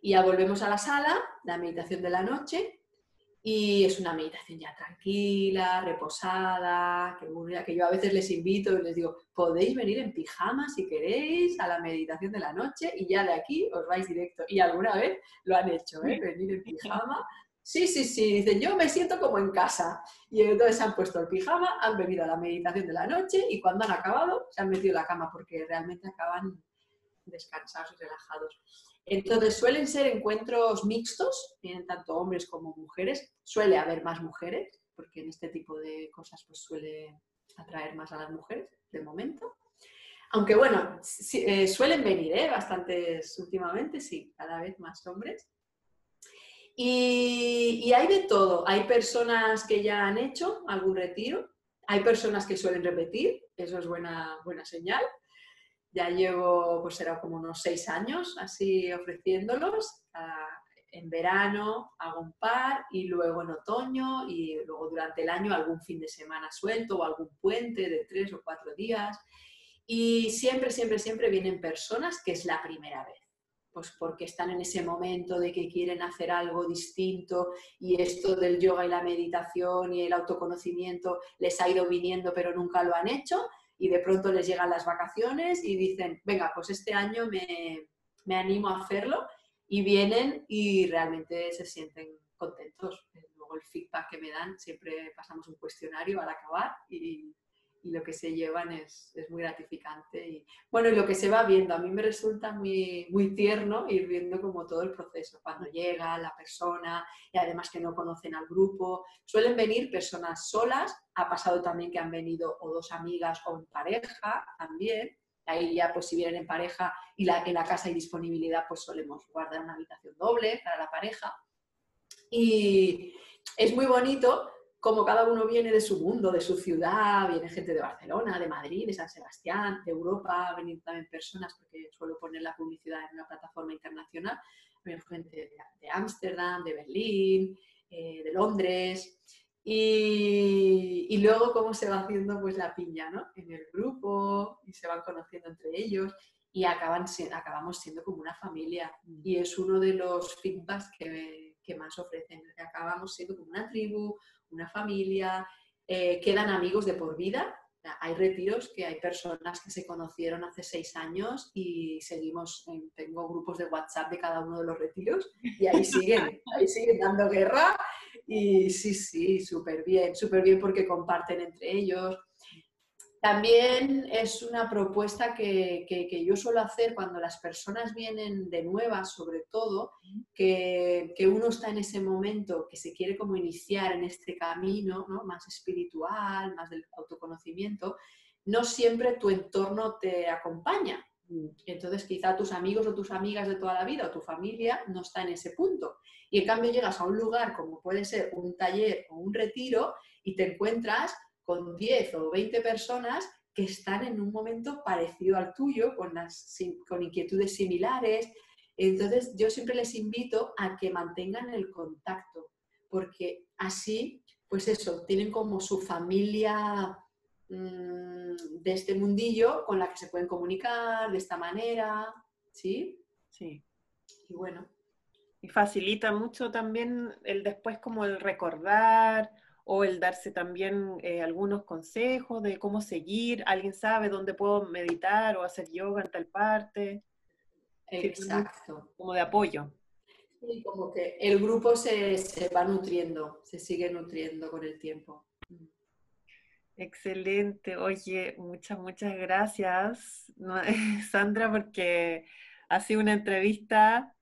Y ya volvemos a la sala, la meditación de la noche, y es una meditación ya tranquila, reposada, que, que yo a veces les invito y les digo, podéis venir en pijama si queréis a la meditación de la noche y ya de aquí os vais directo. Y alguna vez lo han hecho, ¿eh? venir en pijama Sí, sí, sí, dicen, yo me siento como en casa. Y entonces han puesto el pijama, han venido a la meditación de la noche y cuando han acabado se han metido en la cama porque realmente acaban descansados y relajados. Entonces suelen ser encuentros mixtos, tienen tanto hombres como mujeres, suele haber más mujeres, porque en este tipo de cosas pues suele atraer más a las mujeres de momento. Aunque bueno, eh, suelen venir ¿eh? bastantes últimamente, sí, cada vez más hombres. Y, hay de todo. Hay personas que ya han hecho algún retiro, hay personas que suelen repetir, eso es buena, buena señal. Ya llevo, pues será como unos seis años así ofreciéndolos. en verano hago un par y luego en otoño y luego durante el año algún fin de semana suelto o algún puente de tres o cuatro días. Y siempre, siempre, siempre vienen personas que es la primera vez pues porque están en ese momento de que quieren hacer algo distinto y esto del yoga y la meditación y el autoconocimiento les ha ido viniendo pero nunca lo han hecho y de pronto les llegan las vacaciones y dicen, venga, pues este año me, me animo a hacerlo y vienen y realmente se sienten contentos. Luego el feedback que me dan, siempre pasamos un cuestionario al acabar y y lo que se llevan es, es, muy gratificante. Y, bueno, y lo que se va viendo, a mí me resulta muy, muy tierno ir viendo como todo el proceso, cuando llega la persona y además que no conocen al grupo. Suelen venir personas solas, ha pasado también que han venido o dos amigas o en pareja también. Ahí ya, pues si vienen en pareja y la, en la casa hay disponibilidad, pues solemos guardar una habitación doble para la pareja. Y es muy bonito como cada uno viene de su mundo, de su ciudad, viene gente de Barcelona, de Madrid, de San Sebastián, de Europa, venir también personas, porque suelo poner la publicidad en una plataforma internacional, viene gente de Ámsterdam, de, Berlín, eh, de Londres, y, luego cómo se va haciendo pues la piña, ¿no? En el grupo, y se van conociendo entre ellos, y acaban, acabamos siendo como una familia, y es uno de los feedbacks que, que más ofrecen, acabamos siendo como una tribu, una familia, eh, quedan amigos de por vida. Hay retiros que hay personas que se conocieron hace seis años y seguimos, tengo grupos de WhatsApp de cada uno de los retiros y ahí siguen, ahí siguen dando guerra y sí, sí, súper bien, súper bien porque comparten entre ellos, también es una propuesta que, yo suelo hacer cuando las personas vienen de nuevas, sobre todo, que, uno está en ese momento que se quiere como iniciar en este camino más espiritual, más del autoconocimiento, no siempre tu entorno te acompaña. Entonces quizá tus amigos o tus amigas de toda la vida o tu familia no está en ese punto. Y en cambio llegas a un lugar como puede ser un taller o un retiro y te encuentras con 10 o 20 personas que están en un momento parecido al tuyo, con, las, con inquietudes similares. Entonces, yo siempre les invito a que mantengan el contacto, porque así, pues eso, tienen como su familia mm, de este mundillo con la que se pueden comunicar de esta manera, ¿sí? Sí. Y bueno. Y facilita mucho también el después como el recordar o el darse también eh, algunos consejos de cómo seguir, alguien sabe dónde puedo meditar o hacer yoga en tal parte. Exacto. Como de apoyo. Sí, como que el grupo se, se va nutriendo, se sigue nutriendo con el tiempo. Excelente. Oye, muchas, muchas gracias, Sandra, porque ha sido una entrevista.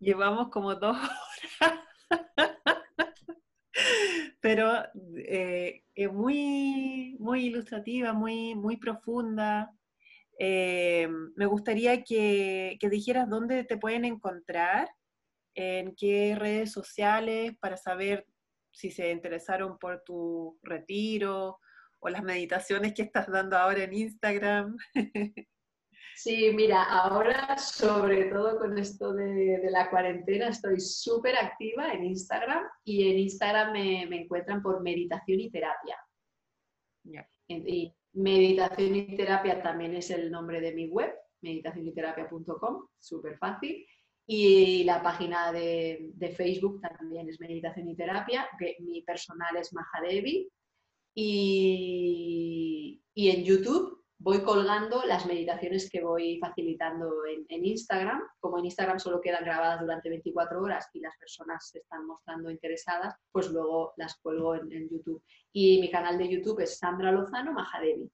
Llevamos como dos horas pero eh, es muy, muy ilustrativa, muy, muy profunda. Eh, me gustaría que, que, dijeras dónde te pueden encontrar, en qué redes sociales, para saber si se interesaron por tu retiro o las meditaciones que estás dando ahora en Instagram. Sí, mira, ahora sobre todo con esto de, la cuarentena estoy súper activa en Instagram y en Instagram me, encuentran por meditación y terapia. Y meditación y terapia también es el nombre de mi web, meditacionyterapia.com, súper fácil. Y la página de, Facebook también es Meditación y Terapia, que mi personal es Mahadevi. Y, y en YouTube voy colgando las meditaciones que voy facilitando en, Instagram. Como en Instagram solo quedan grabadas durante 24 horas y las personas se están mostrando interesadas, pues luego las cuelgo en, YouTube. Y mi canal de YouTube es Sandra Lozano Majadevi.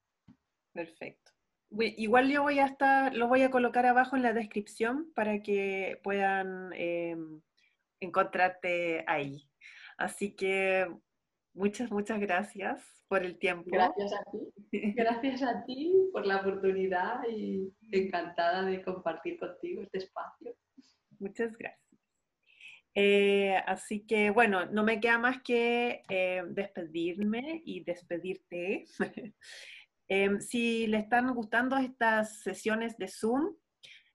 Perfecto. Igual yo voy a estar, lo voy a colocar abajo en la descripción para que puedan eh, encontrarte ahí. Así que muchas, muchas gracias por el tiempo. Gracias a ti. Gracias a ti por la oportunidad y encantada de compartir contigo este espacio. Muchas gracias. Eh, así que bueno, no me queda más que eh, despedirme y despedirte. Em, si le están gustando estas sesiones de Zoom,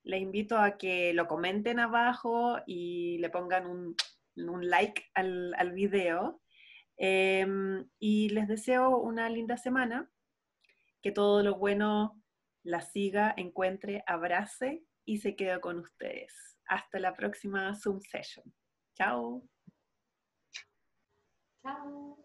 les invito a que lo comenten abajo y le pongan un, like al, al video. Em, y les deseo una linda semana, que todo lo bueno la siga, encuentre, abrace y se quede con ustedes. Hasta la próxima Zoom session. Chao. Chao.